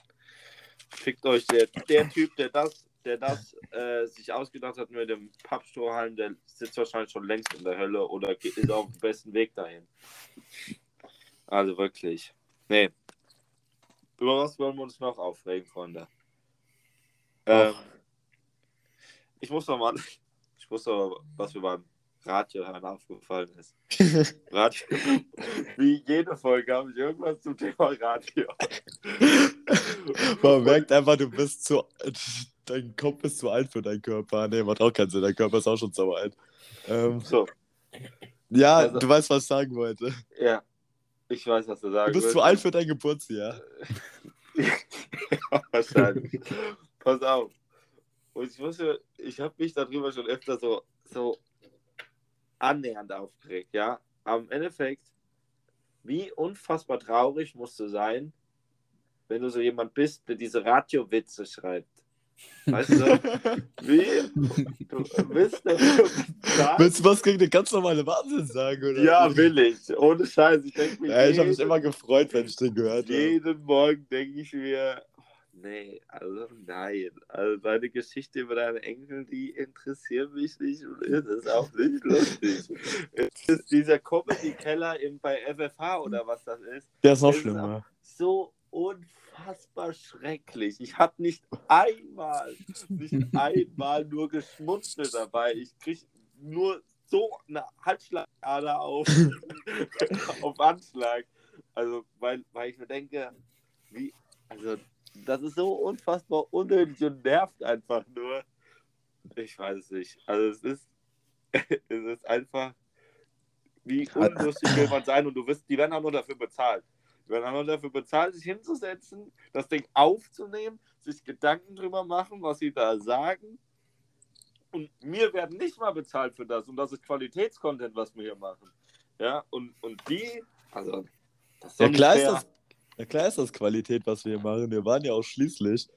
Fickt euch der, der Typ, der das, der das äh, sich ausgedacht hat mit dem Pappstrohhalm, der sitzt wahrscheinlich schon längst in der Hölle oder geht, ist auf dem besten Weg dahin. Also wirklich. Nee. Über was wollen wir uns noch aufregen, Freunde? Ähm, ich muss noch mal, ich muss noch, was mir beim Radio aufgefallen ist. *laughs* Radio, wie jede Folge habe ich irgendwas zum Thema Radio. man merkt einfach, du bist zu. Dein Kopf ist zu alt für deinen Körper. Nee, macht auch keinen Sinn, dein Körper ist auch schon sauer alt. Ähm, So, ja, Also- du weißt, was ich sagen wollte. ja. Ich weiß, was du Du sagen bist willst. zu alt für dein Geburtsjahr. *laughs* ja, wahrscheinlich. Pass auf. Und ich wusste, ich habe mich darüber schon öfter so, so annähernd aufgeregt, ja. Aber im Endeffekt, wie unfassbar traurig musst du sein, wenn du so jemand bist, der diese Radio-Witze schreibt. Weißt du? *laughs* Wie? Du bist der Willst du was gegen den ganz normale Wahnsinn sagen? Oder? Ja, will ich. Ohne Scheiß. Ich denke mir, Ja, ich habe mich immer gefreut, wenn ich den gehört habe. Jeden Morgen denke ich mir, nee, also nein. Also deine Geschichte über deinen Enkel, die interessiert mich nicht und ist auch nicht lustig. ist dieser Comedy-Keller bei FFH oder was das ist, Der ist noch schlimmer. so unfassbar schrecklich. Ich habe nicht einmal, nicht einmal nur geschmunzelt dabei. Ich kriege nur so eine Halsschlagader auf, *laughs* auf Anschlag. Also, weil, weil ich mir denke, wie, also, das ist so unfassbar unnötig und nervt einfach nur. Ich weiß es nicht. Also, es ist, *laughs* es ist einfach, wie *laughs* unlustig will man sein und du wirst, die werden auch nur dafür bezahlt. Die werden auch nur dafür bezahlt, sich hinzusetzen, das Ding aufzunehmen, sich Gedanken drüber machen, was sie da sagen. Und wir werden nicht mal bezahlt für das. Und das ist Qualitätscontent, was wir hier machen. Ja, und, und die, also, das ist Ja klar, ist fair. das, ja, klar ist das Qualität, was wir hier machen. Wir waren ja auch schließlich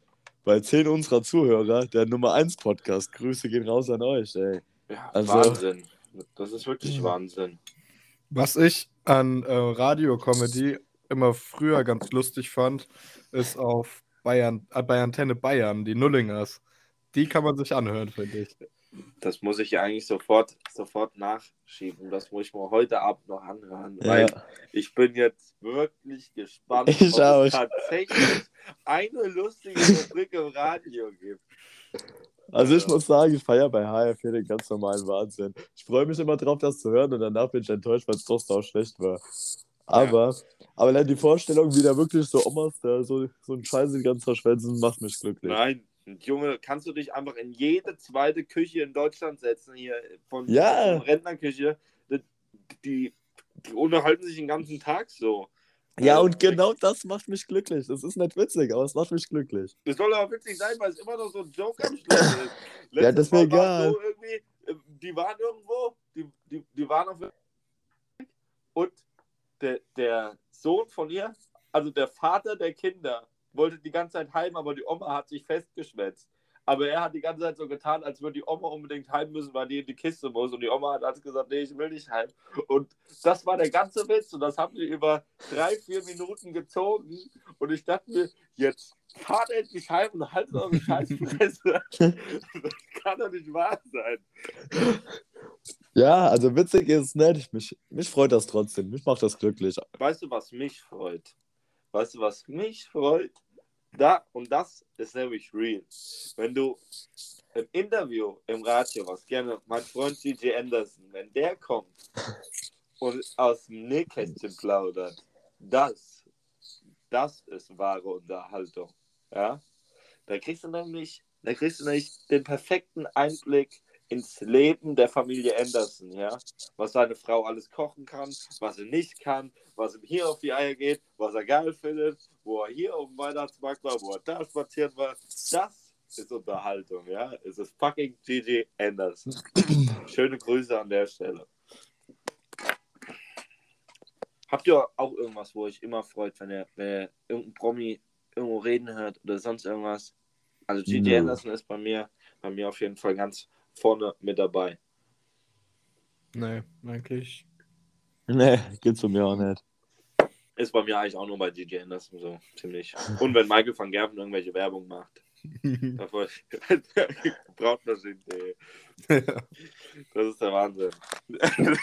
bei zehn unserer Zuhörer der Nummer 1 Podcast. Grüße gehen raus an euch, ey. Ja, Also- Wahnsinn. Das ist wirklich Wahnsinn. Was ich an äh, Radio-Comedy immer früher ganz lustig fand, ist auf Bayern, äh, bei Antenne Bayern, die Nullingers. Die kann man sich anhören, finde ich. Das muss ich ja eigentlich sofort, sofort nachschieben. Das muss ich mir heute Abend noch anhören. Ja. Weil ich bin jetzt wirklich gespannt, Ich ob auch. es tatsächlich eine lustige Rubrik im Radio gibt. Also ich Ja. muss sagen, ich feiere bei HF den ganz normalen Wahnsinn. Ich freue mich immer drauf, das zu hören und danach bin ich enttäuscht, weil es doch sau schlecht war. Aber, aber allein die Vorstellung, wie da wirklich so Omas da so, so einen Scheiß die ganze Zeit schwänzen, macht mich glücklich. Nein, Junge, kannst du dich einfach in jede zweite Küche in Deutschland setzen, hier von, Ja. von Rentnerküche. Die, die, unterhalten sich den ganzen Tag so. Ja, Äh, und genau das macht mich glücklich. Das ist nicht witzig, aber es macht mich glücklich. Das soll aber witzig sein, weil es immer noch so ein Joke am Schluss ist. *laughs* Ja, das ist mir egal. So äh, die waren irgendwo, die, die, die waren auf und der, der Sohn von ihr, also der Vater der Kinder, wollte die ganze Zeit heim, aber die Oma hat sich festgeschwätzt. Aber er hat die ganze Zeit so getan, als würde die Oma unbedingt heim müssen, weil die in die Kiste muss. Und die Oma hat alles gesagt, nee, ich will nicht heim. Und das war der ganze Witz. Und das haben wir über drei, vier Minuten gezogen. Und ich dachte mir, jetzt fahrt endlich heim und haltet eure Scheißfresse. *laughs* das kann doch nicht wahr sein. Ja, also witzig ist es nicht. Mich, mich freut das trotzdem. Mich macht das glücklich. Weißt du, was mich freut? Weißt du, was mich freut? Da, und das ist nämlich real. Wenn du im Interview im Radio, was gerne mein Freund DJ Anderson, wenn der kommt und aus dem Nähkästchen plaudert, das, das ist wahre Unterhaltung. Ja? Da kriegst du nämlich, da kriegst du nämlich den perfekten Einblick ins Leben der Familie Anderson, ja. Was seine Frau alles kochen kann, was er nicht kann, was ihm hier auf die Eier geht, was er geil findet, wo er hier auf dem Weihnachtsmarkt war, wo er da spazieren war. Das ist Unterhaltung, ja. Es ist fucking Gigi Anderson. Schöne Grüße an der Stelle. Habt ihr auch irgendwas, wo euch immer freut, wenn ihr, wenn ihr irgendein Promi irgendwo reden hört oder sonst irgendwas? Also Gigi Nö. Anderson ist bei mir, bei mir auf jeden Fall ganz vorne mit dabei. Nee, eigentlich. Nee, gibt's bei mir auch nicht. Ist bei mir eigentlich auch nur bei Gigi Anderson so ziemlich. Und wenn Michael van Gerven irgendwelche Werbung macht. *laughs* Davor Brautmaschinen.de. Das ist der Wahnsinn. *laughs*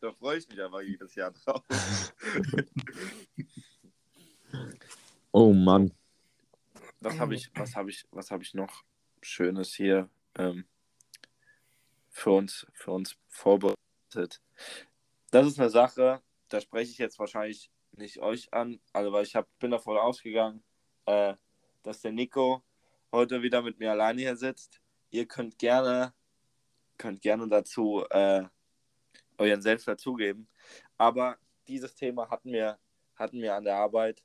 da freue ich mich einfach jedes Jahr drauf. Oh Mann. Was habe ich, was habe ich, was habe ich noch Schönes hier ähm, für uns, für uns vorbereitet? Das ist eine Sache, da spreche ich jetzt wahrscheinlich nicht euch an, also weil ich hab, bin davon ausgegangen, äh, dass der Nico heute wieder mit mir alleine hier sitzt. Ihr könnt gerne, könnt gerne dazu äh, euren Selbst dazugeben. Aber dieses Thema hatten wir, hatten wir an der Arbeit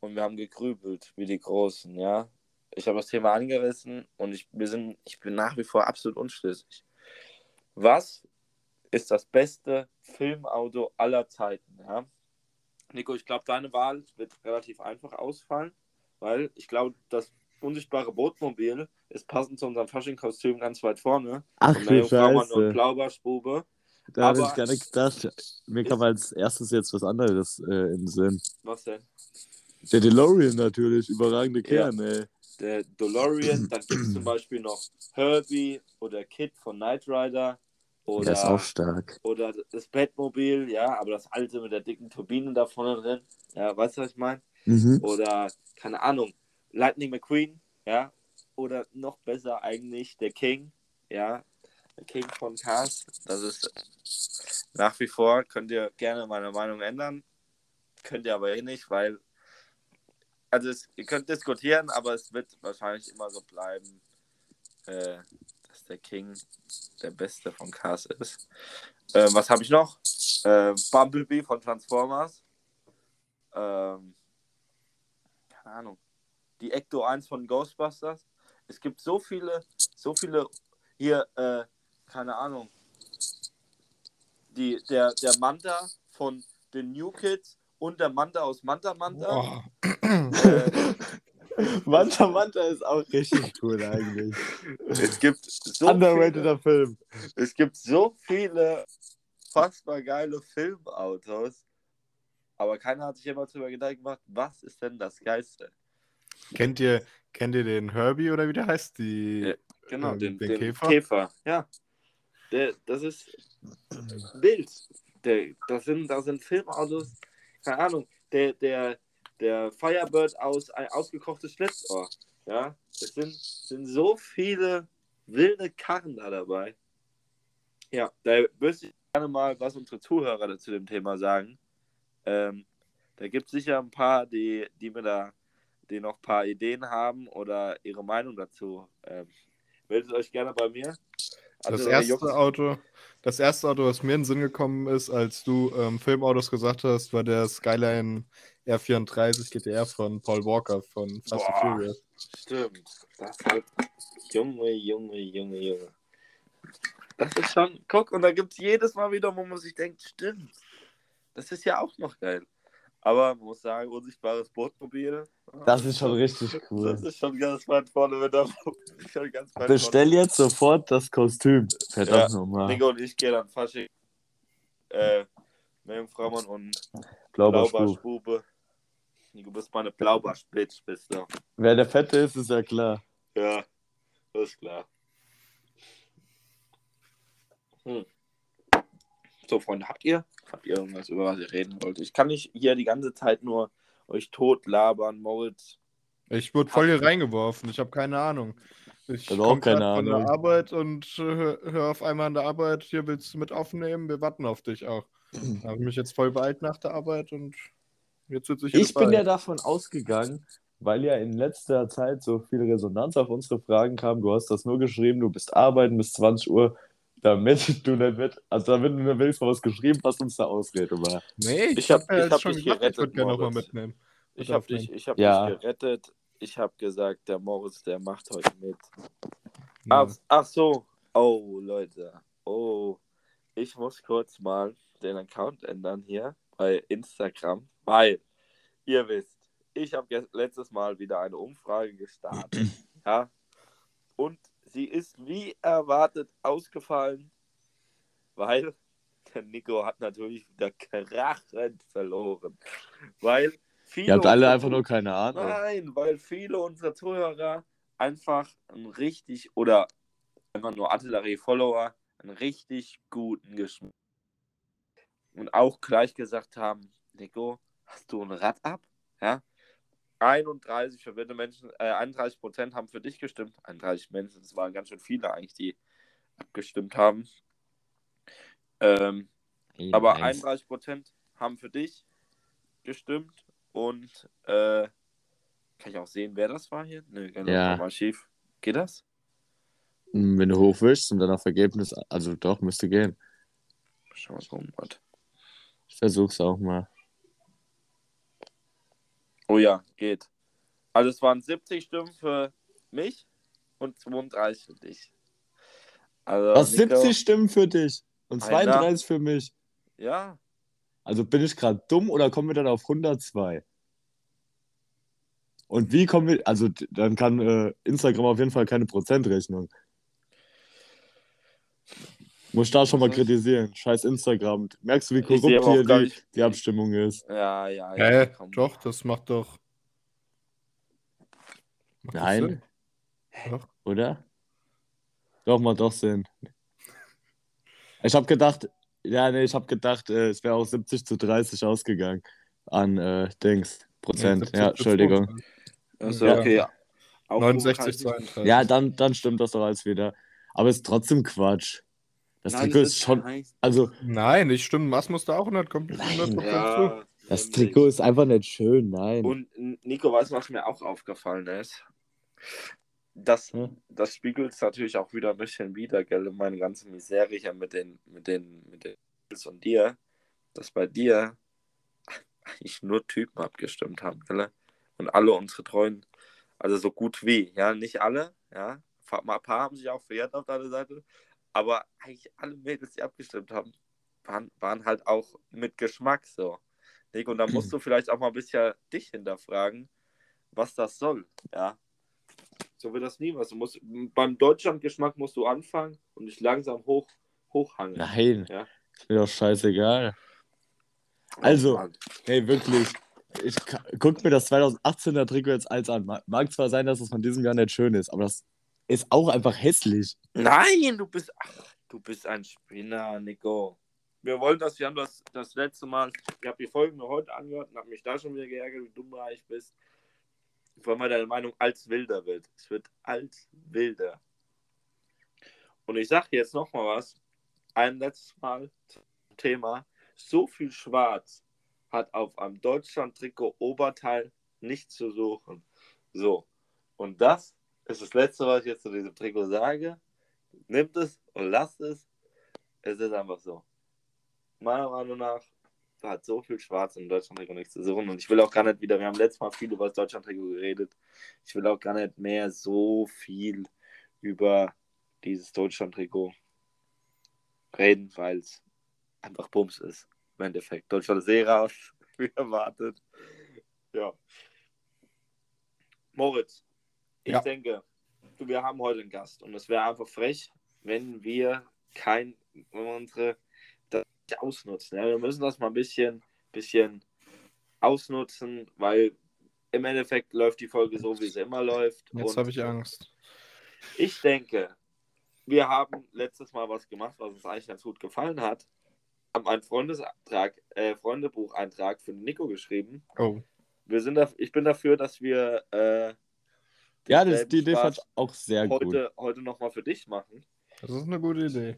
und wir haben gegrübelt wie die Großen, ja. Ich habe das Thema angerissen und ich, wir sind, ich bin nach wie vor absolut unschlüssig. Was ist das beste Filmauto aller Zeiten, ja? Nico, ich glaube, deine Wahl wird relativ einfach ausfallen, weil ich glaube, das unsichtbare Bootmobil ist passend zu unserem Fasching-Kostüm ganz weit vorne. Ach Und du Scheiße. Blaubarschbube. Da habe ich gar nicht gedacht. Mir kam als erstes jetzt was anderes äh, in den Sinn. Was denn? Der DeLorean natürlich, überragende Ja. Kern, ey. Der DeLorean, dann gibt es zum *clears throat* Beispiel noch Herbie oder Kid von Knight Rider. Oder, Der ist auch stark. oder das Batmobil, ja, aber das alte mit der dicken Turbine da vorne drin. Ja, weißt du, was ich meine? Mhm. Oder, keine Ahnung, Lightning McQueen, ja. Oder noch besser eigentlich der King, ja. Der King von Cars. Das ist nach wie vor, könnt ihr gerne meine Meinung ändern. Könnt ihr aber eh nicht, weil. Also, es, ihr könnt diskutieren, aber es wird wahrscheinlich immer so bleiben, äh, dass der King der Beste von Cars ist. Äh, was habe ich noch? Äh, Bumblebee von Transformers. Ähm, keine Ahnung. Die Ecto 1 von Ghostbusters. Es gibt so viele, so viele hier, äh, keine Ahnung. Die, der, der Manta von den New Kids und der Manta aus Manta Manta. Boah. Äh, Manta Manta ist auch richtig cool eigentlich. es gibt so viele, Underrateder Film. es gibt so viele fassbar geile Filmautos, aber keiner hat sich immer darüber Gedanken gemacht, was ist denn das Geilste? Kennt ihr, kennt ihr den Herbie oder wie der heißt? Die, Ja. Genau, Ähm, den, den den Käfer? Käfer. Ja. Der, das ist wild. Der, das, sind, das sind Filmautos, keine Ahnung, der, der, der Firebird aus ein ausgekochtes Schlitzohr. Ja. Es sind, sind so viele wilde Karren da dabei. Ja, da wüsste ich gerne mal, was unsere Zuhörer zu dem Thema sagen. Ähm, da gibt es sicher ein paar, die, die mir da, die noch ein paar Ideen haben oder ihre Meinung dazu. Ähm, meldet euch gerne bei mir. Das Also, erste Jungs, Auto, das erste Auto, was mir in den Sinn gekommen ist, als du ähm, Filmautos gesagt hast, war der Skyline R34 GTR von Paul Walker von Fast and. Furious. Stimmt. Das halt. Junge, Junge, Junge, Junge. Das ist schon. Guck, und da gibt es jedes Mal wieder, wo man sich denkt, stimmt. Das ist ja auch noch geil. Aber man muss sagen, unsichtbares Bootmobil. Das ist schon richtig Das cool. ist schon ganz weit vorne mit der. *laughs* Schon ganz weit Bestell jetzt sofort das Kostüm. Verdammt nochmal. Nico und ich gehen dann Fasching. Äh, Meerjungfraumann und Blaubarspube. Nico, bist meine Blaubarspitz, bist du. Wer der Fette ist, ist ja klar. Ja, das ist klar. Hm. So, Freunde, habt ihr, habt ihr irgendwas, über was ihr reden wollt? Ich kann nicht hier die ganze Zeit nur euch tot labern, Moritz. Ich wurde voll hier reingeworfen, ich habe keine Ahnung. Ich Ich hab auch keine von Ahnung. der Arbeit und äh, hör, hör auf einmal an der Arbeit, hier willst du mit aufnehmen, wir warten auf dich auch. Da habe ich mich jetzt voll beeilt nach der Arbeit und jetzt sitze ich Ich bin ja davon ausgegangen, weil ja in letzter Zeit so viel Resonanz auf unsere Fragen kam. Du hast das nur geschrieben, du bist arbeiten bis 20 Uhr, damit *laughs* du nicht mit, also damit du nicht willst, was geschrieben, was uns da Ausrede war. Nee, ich, Ich hab- hab, ja ich hab dich gesagt, ich gerettet, würde gerne nochmal mitnehmen. Ich habe dich, ich hab Ja. dich gerettet. Ich habe gesagt, der Moritz, der macht heute mit. Ja. Ach, ach so. Oh, Leute. Oh. Ich muss kurz mal den Account ändern hier bei Instagram, weil ihr wisst, ich habe letztes Mal wieder eine Umfrage gestartet. *clears throat* ja. Und sie ist wie erwartet ausgefallen, weil der Nico hat natürlich wieder krachend verloren. Weil viele Ihr habt alle einfach nur keine Ahnung. Nein, weil viele unserer Zuhörer einfach einen richtig oder einfach nur Artillerie-Follower einen richtig guten Geschmack und auch gleich gesagt haben, Nico, hast du ein Rad ab? Ja. 31 verwirrte Menschen, äh, 31 Prozent haben für dich gestimmt. 31 Menschen, das waren ganz schön viele eigentlich, die abgestimmt haben. Ähm, aber 31 Prozent haben für dich gestimmt und äh, kann ich auch sehen, wer das war hier? Nö, genau, Ja. vom Archiv. Geht das? Wenn du hochwischst und dann auf Ergebnis, also doch, müsste gehen. Schau mal so um. warte. Ich versuch's auch mal. Oh ja, geht. Also es waren 70 Stimmen für mich und 32 für dich. Also, Was, Nico, 70 Stimmen für dich und Alter. 32 für mich? Ja, Also bin ich gerade dumm oder kommen wir dann auf 102? Und wie kommen wir, also dann kann äh, Instagram auf jeden Fall keine Prozentrechnung. Muss ich da schon mal kritisieren. Scheiß Instagram. Merkst du, wie korrupt hier die, nicht- die Abstimmung ist? ja, ja. ja Hä? komm. Doch, das macht doch. Macht Nein? Doch. oder? Doch, mal doch Sinn. Ich habe gedacht, ja, nee, ich habe gedacht, äh, es wäre auch 70 zu 30 ausgegangen an äh, Dings. Prozent. 70 Ja, zu Entschuldigung. 22. Also, Ja. okay. Auch 69, hochhalten. 32. Ja, dann, dann stimmt das doch alles wieder. Aber ist trotzdem Quatsch. Das Nein, Trikot das ist schon, also Nein, ich stimme, Maß muss da auch 100, kommt Nein. 100% zu. Ja, das nämlich. Trikot ist einfach nicht schön, nein. Und Nico, weißt du, was mir auch aufgefallen ist? Das, Hm? das spiegelt es natürlich auch wieder ein bisschen wider, gell, meine ganze Misere hier mit den, mit den, mit den und dir, dass bei dir eigentlich nur Typen abgestimmt haben, gell? Und alle unsere treuen, also so gut wie, ja, nicht alle, ja. Ein paar haben sich auch verirrt auf deiner Seite, aber eigentlich alle Mädels, die abgestimmt haben, waren, waren halt auch mit Geschmack so. Nico, und da musst *clears throat* du vielleicht auch mal ein bisschen dich hinterfragen, was das soll, ja. So wird das nie was. Du musst, beim Deutschlandgeschmack musst du anfangen und dich langsam hoch, hochhangeln. Nein, Ja. ist mir doch scheißegal. Also-. Hey, wirklich. Ich guck mir das 2018er Trikot jetzt als an. Ma- Mag zwar sein, dass es von diesem Jahr nicht schön ist, aber das ist auch einfach hässlich. Nein, du bist, ach, du bist ein Spinner, Nico. Wir wollen das, wir haben das das letzte Mal, ich habe die Folgen mir heute angehört und habe mich da schon wieder geärgert, wie dumm du eigentlich bist. vor allem deine Meinung als wilder wird. Es wird als wilder. Und ich sage jetzt noch mal was. Ein letztes Mal Thema. So viel Schwarz hat auf einem Deutschland-Trikot Oberteil nichts zu suchen. So. Und das ist das Letzte, was ich jetzt zu diesem Trikot sage. Nimmt es und lasst es. Es ist einfach so. Meiner Meinung nach hat so viel Schwarz im Deutschland-Trikot nichts zu suchen. Und ich will auch gar nicht wieder, wir haben letztes Mal viel über das Deutschland-Trikot geredet. Ich will auch gar nicht mehr so viel über dieses Deutschland-Trikot reden, weil es einfach Bums ist. Im Endeffekt. Deutschland ist eh raus, *laughs* wie erwartet. Ja. Moritz, ich Ja. denke, du, wir haben heute einen Gast und es wäre einfach frech, wenn wir kein, wenn wir unsere das nicht ausnutzen. Ja, wir müssen das mal ein bisschen, bisschen ausnutzen, weil im Endeffekt läuft die Folge so, wie sie immer läuft. Jetzt habe ich Angst. ich denke, wir haben letztes Mal was gemacht, was uns eigentlich ganz gut gefallen hat. Haben einen Freundesantrag, äh, Freundebucheintrag für Nico geschrieben. Oh. Wir sind da, ich bin dafür, dass wir äh, Ja, das, die Idee fand ich auch sehr gut. heute, heute nochmal für dich machen. Das ist eine gute Idee.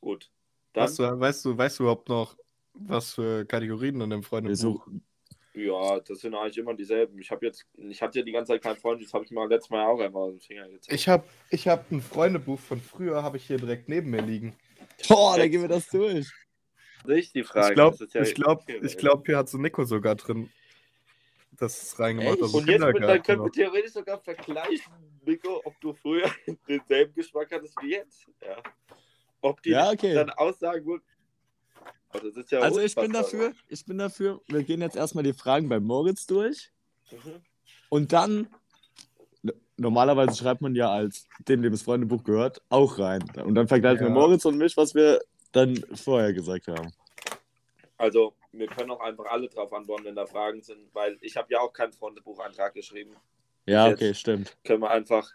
Gut. Dann, Weißt du, weißt, du, weißt du überhaupt noch, was für Kategorien in dem Wir Freundebuch? suchen- ja, das sind eigentlich immer dieselben. Ich habe jetzt, ich hatte ja die ganze Zeit keinen Freund, das habe ich mir letztes Mal auch einfach aus dem Finger gezogen. Ich habe ich hab ein Freundebuch von früher, habe ich hier direkt neben mir liegen. Boah, da gehen wir das durch. Nicht die Frage. ich glaube, ja ich glaub, ich glaub, hier hat so Nico sogar drin das reingemacht. Echt? Also Und jetzt mit, dann können wir theoretisch sogar vergleichen, Nico, ob du früher *laughs* denselben Geschmack hattest wie jetzt. Ja. Ob die Ja, okay. dann aussagen würden. Also, das ist ja Also ich bin dafür, ich bin dafür, wir gehen jetzt erstmal die Fragen bei Moritz durch Mhm. und dann, normalerweise schreibt man ja als dem, dem das Freundebuch gehört, auch rein. Und dann vergleichen wir Ja. Moritz und mich, was wir dann vorher gesagt haben. Also, wir können auch einfach alle drauf antworten, wenn da Fragen sind, weil ich habe ja auch keinen Freundebucheintrag geschrieben. Ja, Jetzt. okay, stimmt. Können wir einfach,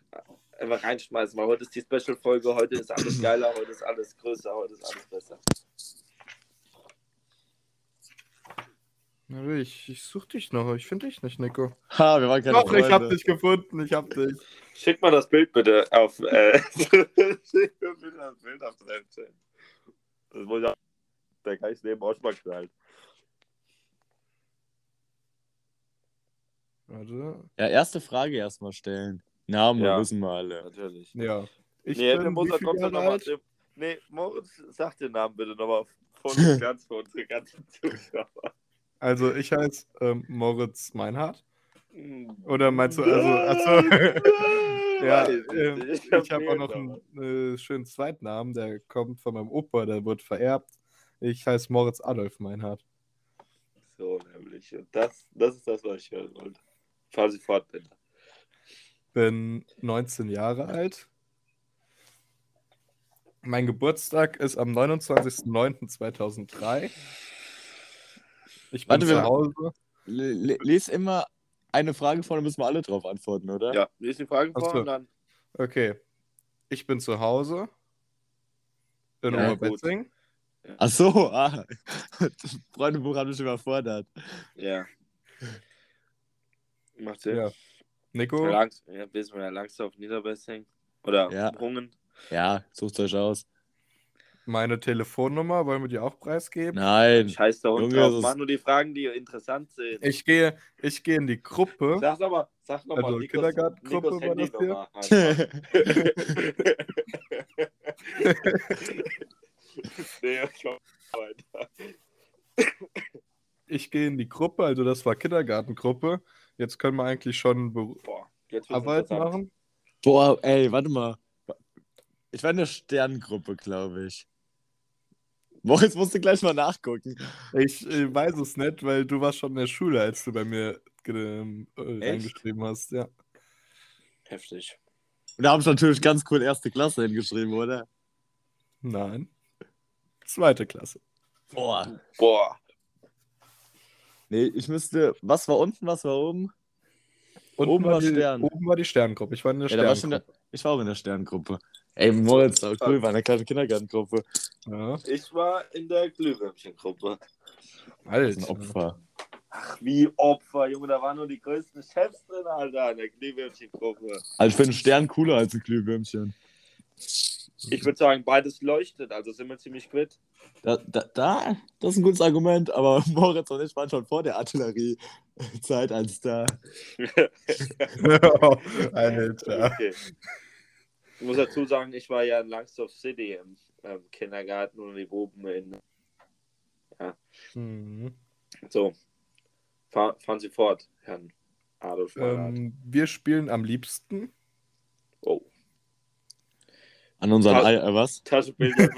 einfach reinschmeißen, weil heute ist die Special-Folge, heute ist alles geiler, heute ist alles größer, heute ist alles besser. Na, Ich, ich suche dich noch, ich finde dich nicht, Nico. Ha, wir waren keine Doch, ich habe Freunde. dich gefunden, ich habe dich. Schick mal das Bild bitte auf. Äh, *laughs* schick mir bitte das Bild auf Snapchat. Das muss ja. Da kann ich neben Ausschlag knallen. Warte. Ja, erste Frage erstmal stellen. Namen Ja. wissen wir alle. Natürlich. Ja. Ich nee, der bin er viele trotzdem Jahre nochmal. Nee, Moritz, sag den Namen bitte nochmal und *laughs* ganz für unsere ganzen Zuschauer. Also ich heiße ähm, Moritz Meinhardt. Hm. Oder meinst du, also, achso. *laughs* ja, *laughs* ich ähm, ich hab habe auch noch mehrere. einen äh, schönen Zweitnamen, der kommt von meinem Opa, der wird vererbt. Ich heiße Moritz Adolf Meinhardt. So, nämlich. Und das, das ist das, was ich hören wollte. Fahr sie fort, bitte. Bin 19 Jahre alt. Mein Geburtstag ist am 29.09.2003. Ich bin Warte, zu Hause. Les immer eine Frage vor, dann müssen wir alle drauf antworten, oder? Ja, lies die Fragen Ach vor so. und dann. Okay. Ich bin zu Hause. In Ja, Oberbetzing. Ach so, ah. *laughs* Das Freundebuch hat mich überfordert. Ja. Macht Sinn. Ja. Nico? Langs, ja, wissen wir ja Langsdorf, Niederbessing. Oder Ja. Hungen. Ja, sucht euch aus. Meine Telefonnummer, wollen wir die auch preisgeben? Nein. Scheiß da unten Junge, drauf. Mach nur die Fragen, die interessant sind. Ich gehe, ich gehe in die Gruppe. Sag doch mal, sag noch mal, Also, Kindergartengruppe war das Handynummer. *laughs* *laughs* nee, komm weiter. Ich gehe in die Gruppe, also das war Kindergartengruppe. Jetzt können wir eigentlich schon Beru Boah, Arbeit machen. Boah, ey, warte mal. Ich war in der Sterngruppe, glaube ich. Moritz musste gleich mal nachgucken. Ich äh, weiß es nicht, weil du warst schon in der Schule, als du bei mir äh, reingeschrieben hast. Ja. Heftig. Und da haben sie natürlich ganz cool erste Klasse hingeschrieben, oder? Nein. Zweite Klasse. Boah. Boah. Nee, ich müsste. Was war unten, was war oben? Und Oben war die, Stern. Oben war die Sterngruppe. Ich war in der Ja, war in der, Sterngruppe. ich war auch in der Sterngruppe. Ey, Moritz, auch cool, war in der kleinen Kindergartengruppe. Ja. Ich war in der Glühwürmchengruppe. Ist ein Alter. Opfer. Ach, wie Opfer, Junge, da waren nur die größten Chefs drin, Alter, in der Glühwürmchen-Gruppe. Also ich finde einen Stern cooler als ein Glühwürmchen. Ich würde sagen, beides leuchtet, also sind wir ziemlich quitt. Da, da, da, das ist ein gutes Argument, aber *laughs* Moritz und ich waren schon vor der Artilleriezeit *laughs* ein Star. Alter. Okay. Ich muss dazu sagen, ich war ja in Langsdorff City im ähm, Kindergarten und die Buben in. Mhm. So. Fahr, fahren Sie fort, Herrn Adolf. Ähm, wir spielen am liebsten. An unseren Ta- Ei, äh, was? Taschenbilder *laughs*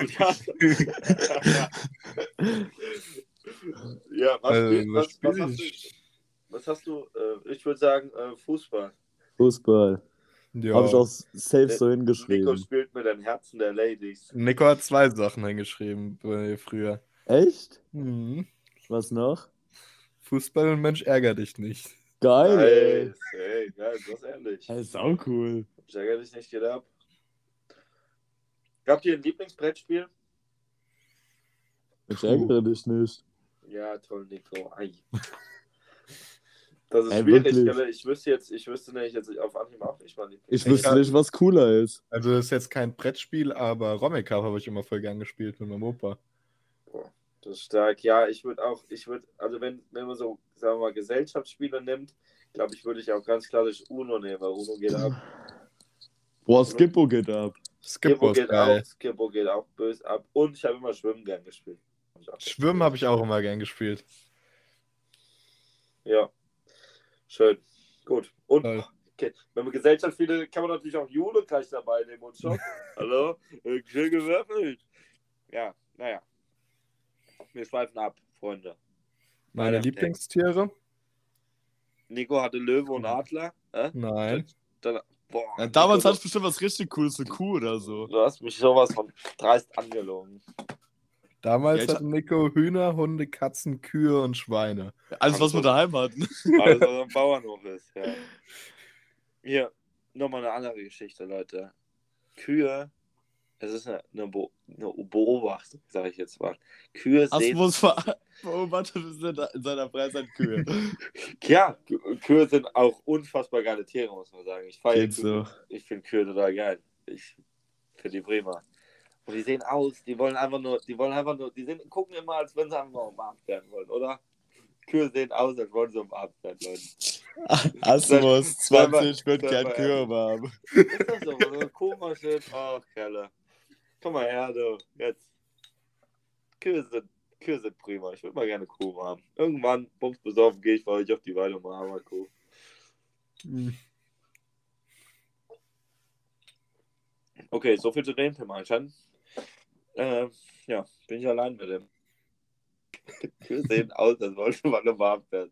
Ja, was, Äh, spiel- was, was was, hast du? ich? Was hast du? Äh, ich würde sagen, äh, Fußball. Fußball. Ja. Habe ich auch safe so Nico hingeschrieben. spielt mit den Herzen der Ladies. Nico hat zwei Sachen hingeschrieben äh, früher. Echt? Mhm. Was noch? Fußball und Mensch ärger dich nicht. Geil, ey. Nice, ey, geil, das ist ehrlich. Das ist auch cool. Ich ärgere dich nicht, geht ab. Habt ihr ein Lieblingsbrettspiel? Ich ärgere dich nicht. Ja, toll, Nico. Ei. Das ist Ey, schwierig, wirklich. Ich wüsste jetzt, ich wüsste nicht, jetzt auf Anhieb auch nicht mal. Ich wüsste nicht, was cooler ist. Also das ist jetzt kein Brettspiel, aber Cup habe ich immer voll gern gespielt mit meinem Opa. Das ist stark. Ja, ich würde auch, ich würde, also wenn, wenn man so, sagen wir mal, Gesellschaftsspiele nimmt, glaube ich, würde ich auch ganz klassisch Uno nehmen, weil Uno geht ab. Boah, Skippo geht ab. Skippo ist geht geil. auch, Skippo geht auch böse ab. Und ich habe immer Schwimmen gern gespielt. Hab Schwimmen habe ich auch immer gern gespielt. Ja. Schön. Gut. Und Toll. okay. wenn man Gesellschaft spielt, kann man natürlich auch Jule gleich dabei nehmen und schon. *laughs* Hallo? Äh, Schön gewürfelt. Ja, naja. Wir schweifen ab, Freunde. Meine. Lieblingstiere? Nico hatte Löwe und Adler. Äh? Nein. Dann, boah, Ja, damals hatte ich bestimmt was richtig Cooles, eine Kuh oder so. Du hast mich sowas von dreist angelogen. Damals Ja, hatten Nico Hühner, Hunde, Katzen, Kühe und Schweine. Alles, was wir daheim hatten. Alles, was am *laughs* Bauernhof ist, ja. Hier, nochmal eine andere Geschichte, Leute. Kühe, es ist eine, eine, Be eine Beobachtung, sage ich jetzt mal. Kühe sehen. Asmus *laughs* beobachtet in seiner Freizeit Kühe. *laughs* Ja, Kü- Kühe sind auch unfassbar geile Tiere, muss man sagen. Ich feiere so. Ich finde Kühe total geil. Ich finde die prima. Und die sehen aus, die wollen einfach nur, die wollen einfach nur, die sind, gucken immer, als wenn sie einfach nur umarmt werden wollen, oder? Kühe sehen aus, als wollen sie umarmt werden, Leute. *laughs* Asmus, Sei mal- 20 wird mal Kühe haben. Ist das so? So Kuhmaschine? Oh, Kerle. Komm mal her, du. Jetzt. Kühe sind, Kühe sind prima. Ich würde mal gerne Kuh haben. Irgendwann, bums besoffen, gehe ich bei euch auf die Weide und mal Kuh. Okay, so viel zu dem Thema anscheinend. Äh, ja, bin ich allein mit dem. *laughs* Kühe sehen aus, als wollte man umarmt werden.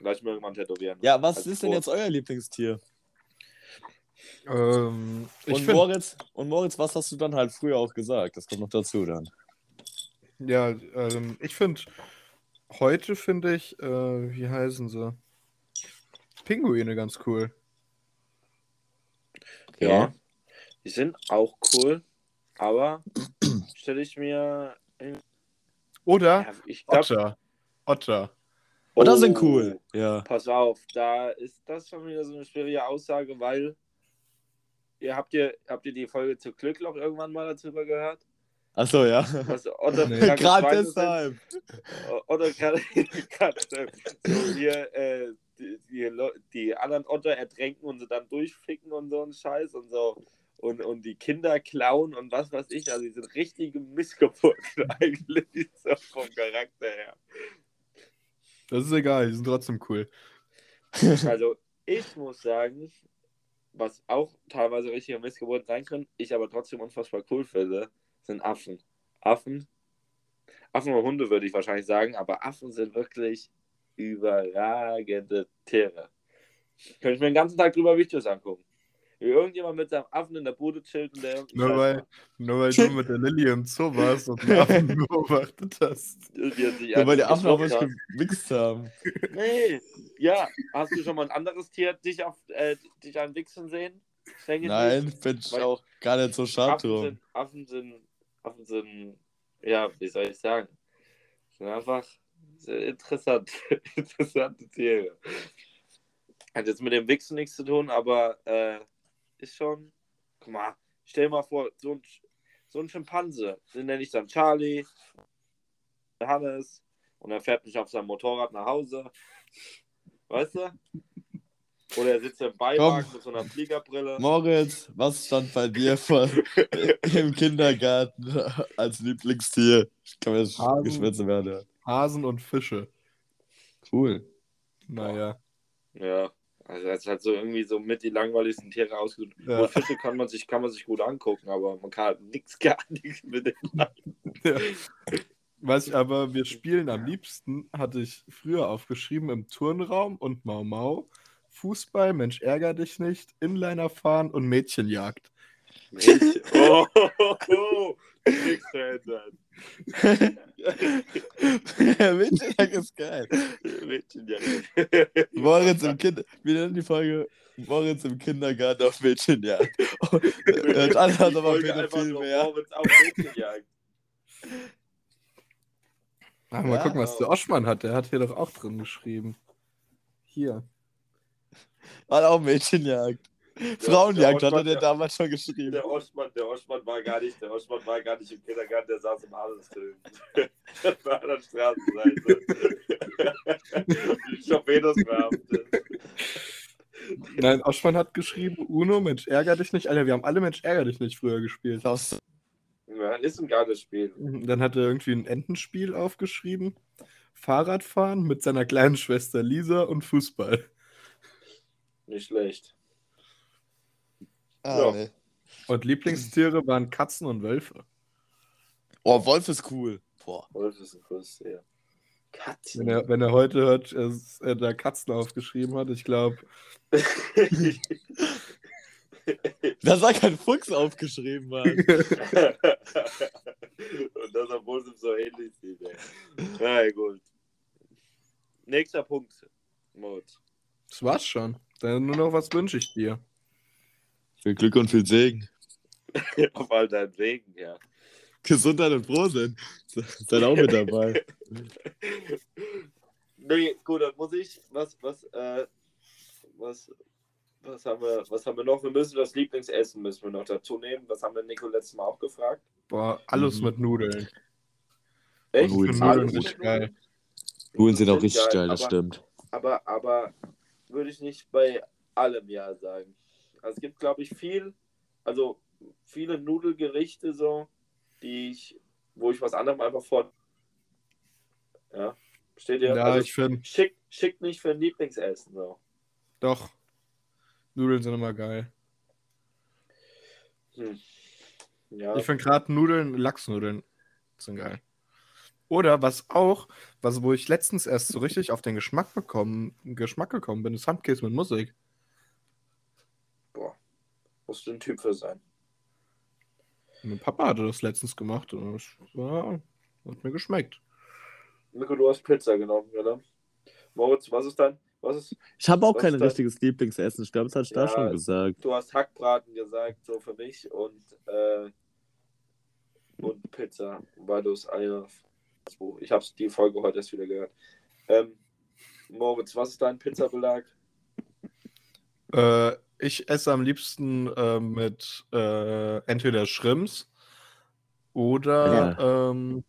Lass ich mir irgendwann tätowieren. Ja, was ist denn jetzt euer Lieblingstier? Ähm, Und finde, Moritz, und Moritz, was hast du dann halt früher auch gesagt? Das kommt noch dazu dann. ja, ähm, ich finde, heute finde ich, äh, wie heißen sie? Pinguine ganz cool. Ja. Die sind auch cool, aber *clears throat* stelle ich mir. Oder Ja, ich glaube. Otter. Otter. Oder sind cool. Ja. Pass auf, da ist das schon wieder so eine schwierige Aussage, weil ihr habt ihr habt ihr die Folge zu Glückloch irgendwann mal darüber gehört? Achso, ja. Was Nee. Gerade Schweine sind? deshalb. Oder gerade gerade, so hier äh, die, die, die anderen Otter ertränken und sie dann durchficken und so ein Scheiß und so und, und die Kinder klauen und was weiß ich. Also die sind richtige Missgeburten *laughs* eigentlich so vom Charakter her. Das ist egal, die sind trotzdem cool. Also ich muss sagen, was auch teilweise richtige Missgeburten sein können, ich aber trotzdem unfassbar cool finde, sind Affen. Affen. Affen und Hunde würde ich wahrscheinlich sagen, aber Affen sind wirklich überragende Tiere. Könnte ich mir den ganzen Tag drüber Videos angucken. Wie irgendjemand mit seinem Affen in der Bude chillt und der Nur weil, nur weil du mit der Lilly im Zoo warst und einen Affen *laughs* beobachtet hast. Nur weil die Affen auf euch gemixt haben. Nee, ja. Hast du schon mal ein anderes Tier dich, auf, äh, dich an Wichsen sehen? Denke ich Nein, bin ich auch gar nicht so schade Affen drum. sind, Affen sind, Affen sind, ja, wie soll ich sagen? Sind einfach Interessant. *laughs* Interessante Tiere. Hat jetzt mit dem Wichsen nichts zu tun, aber äh, ist schon. Guck mal, stell dir mal vor, so ein, so ein Schimpanse, den nenne ich dann Charlie, Hannes, und er fährt mich auf seinem Motorrad nach Hause. Weißt du? Oder er sitzt im Beiwagen Komm. mit so einer Fliegerbrille. Moritz, was stand bei dir vor, *laughs* im Kindergarten als Lieblingstier? Ich kann mir das Hasen. geschwitzt werden. Hasen und Fische. Cool. Naja. Ja, also das ist halt so irgendwie so mit die langweiligsten Tiere ausgesucht. Ja. Fische kann man sich, kann man sich gut angucken, aber man kann halt nichts, *laughs* gar nichts mit denen. Ja. Was ich aber, wir spielen am liebsten, hatte ich früher aufgeschrieben, im Turnraum und Mau Mau, Fußball, Mensch, ärger dich nicht, Inliner fahren und Mädchenjagd. *laughs* oh, oh, oh, nichts verändert. Windjagd ist geil. Mädchenjagd. Moritz im Kind Wir nennen die Folge Moritz im Kindergarten auf Mädchenjagd. Das andere hat aber wieder viel mehr. Moritz auf Mädchenjagd. Ah, mal Ja. gucken, was der Oschmann hat. Der hat hier doch auch drin geschrieben. Hier. Hat auch Mädchenjagd. Frauenjagd hat er dir damals schon geschrieben. Der Oschmann, der Oschmann war gar nicht, der Oschmann war gar nicht im Kindergarten, der saß im Adelsfilm. Das war an der Straßenseite. Die Torpedos verhaftet. Nein, Oschmann hat geschrieben, Uno, Mensch, ärger dich nicht. Alter, wir haben alle Mensch, ärger dich nicht früher gespielt. Das, Ja, ist ein geiles Spiel. Dann hat er irgendwie ein Entenspiel aufgeschrieben. Fahrradfahren mit seiner kleinen Schwester Lisa und Fußball. Nicht schlecht. Ah, Ja. nee. Und Lieblingstiere waren Katzen und Wölfe. Oh, Wolf ist cool. Boah. Wolf ist ein cooles Tier. Katzen. Wenn er, wenn er heute hört, dass er da Katzen aufgeschrieben hat, ich glaube, *laughs* Da sei kein Fuchs aufgeschrieben, Mann. *laughs* Und das, obwohl es ihm so ähnlich sieht. Ey. Na ja, gut. Nächster Punkt. Moritz. das war's schon. Dann nur noch was wünsche ich dir. Viel Glück und viel Segen. *laughs* Auf all deinen Wegen, ja. Gesundheit und Frohsinn. *laughs* Seid auch mit dabei. *laughs* Nee, gut, dann muss ich. Was, was, äh, was, was haben wir, was haben wir noch? Wir müssen das Lieblingsessen müssen wir noch dazu nehmen. Das haben wir Nico letztes Mal auch gefragt. Boah, alles Mhm. mit Nudeln. Echt? Nudeln sind finde Alles Nudeln mit richtig Nudeln? geil. Nudeln sind auch Sind richtig geil, geil, das aber- stimmt. Aber, aber würde ich nicht bei allem Ja sagen. Also es gibt, glaube ich, viel, also viele Nudelgerichte so, die ich, wo ich was anderem einfach vor. Ja, steht ihr? Ja, also, ich finde, schick, schick nicht für ein Lieblingsessen so. doch. Nudeln sind immer geil. Hm. Ja, Ich finde gerade Nudeln, Lachsnudeln sind geil. Oder was auch, was wo ich letztens erst so richtig auf den Geschmack bekommen, Geschmack gekommen bin, ist Handkäse mit Musik. Musst du ein Typ für sein. Mein Papa hatte das letztens gemacht und es war, hat mir geschmeckt. Nico, du hast Pizza genommen, oder? Moritz, was ist dein, was ist, Ich habe auch kein das? richtiges Lieblingsessen. Ich glaube, das hatte ich da Ja, schon gesagt. du hast Hackbraten gesagt, so für mich und, äh, und Pizza, weil du es eine, ich habe die Folge heute erst wieder gehört. Ähm, Moritz, was ist dein Pizzabelag? Äh, ich esse am liebsten äh, mit äh, entweder Shrimps oder ähm,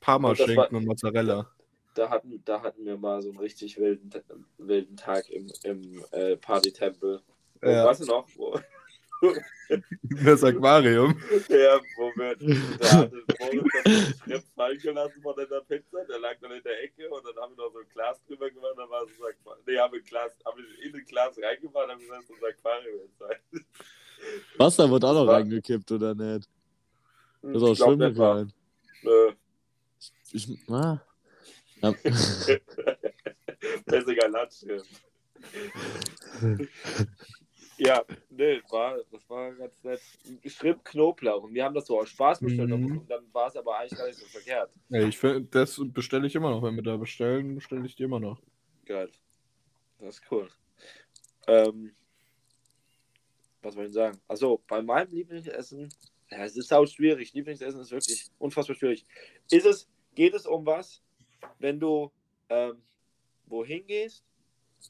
Parmaschinken Und Mozzarella. Da hatten, da hatten wir mal so einen richtig wilden, wilden Tag im, im äh, Partytempel. Ja. Weißt du noch? Wo, Das Aquarium. ja, wo wir, da hatte Moritz Schritt fallen gelassen von der Pizza, der lag dann in der Ecke und dann haben wir noch so ein Glas drüber gemacht, dann war es so ein Aquarium. Nee, haben wir Glas, haben wir in ein Glas reingemacht, haben gesagt, das Aquarium jetzt sein. Wasser wird auch noch war- reingekippt, oder nicht? Hm, Das ist auch ich Schwimmen rein. Nö. Ich, ah. ja. *laughs* Bessiger Landschrift. Ja, nee, war, das war ganz nett. Schritt Knoblauch. Und wir haben das so aus Spaß bestellt Mhm. und dann war es aber eigentlich gar nicht so verkehrt. Ja, ich find, das bestelle ich immer noch. Wenn wir da bestellen, bestelle ich die immer noch. Geil. Das ist cool. Ähm, was soll ich sagen? Also bei meinem Lieblingsessen, ja, es ist auch schwierig. Lieblingsessen ist wirklich unfassbar schwierig. Ist es, geht es um was? wenn du ähm, wohin gehst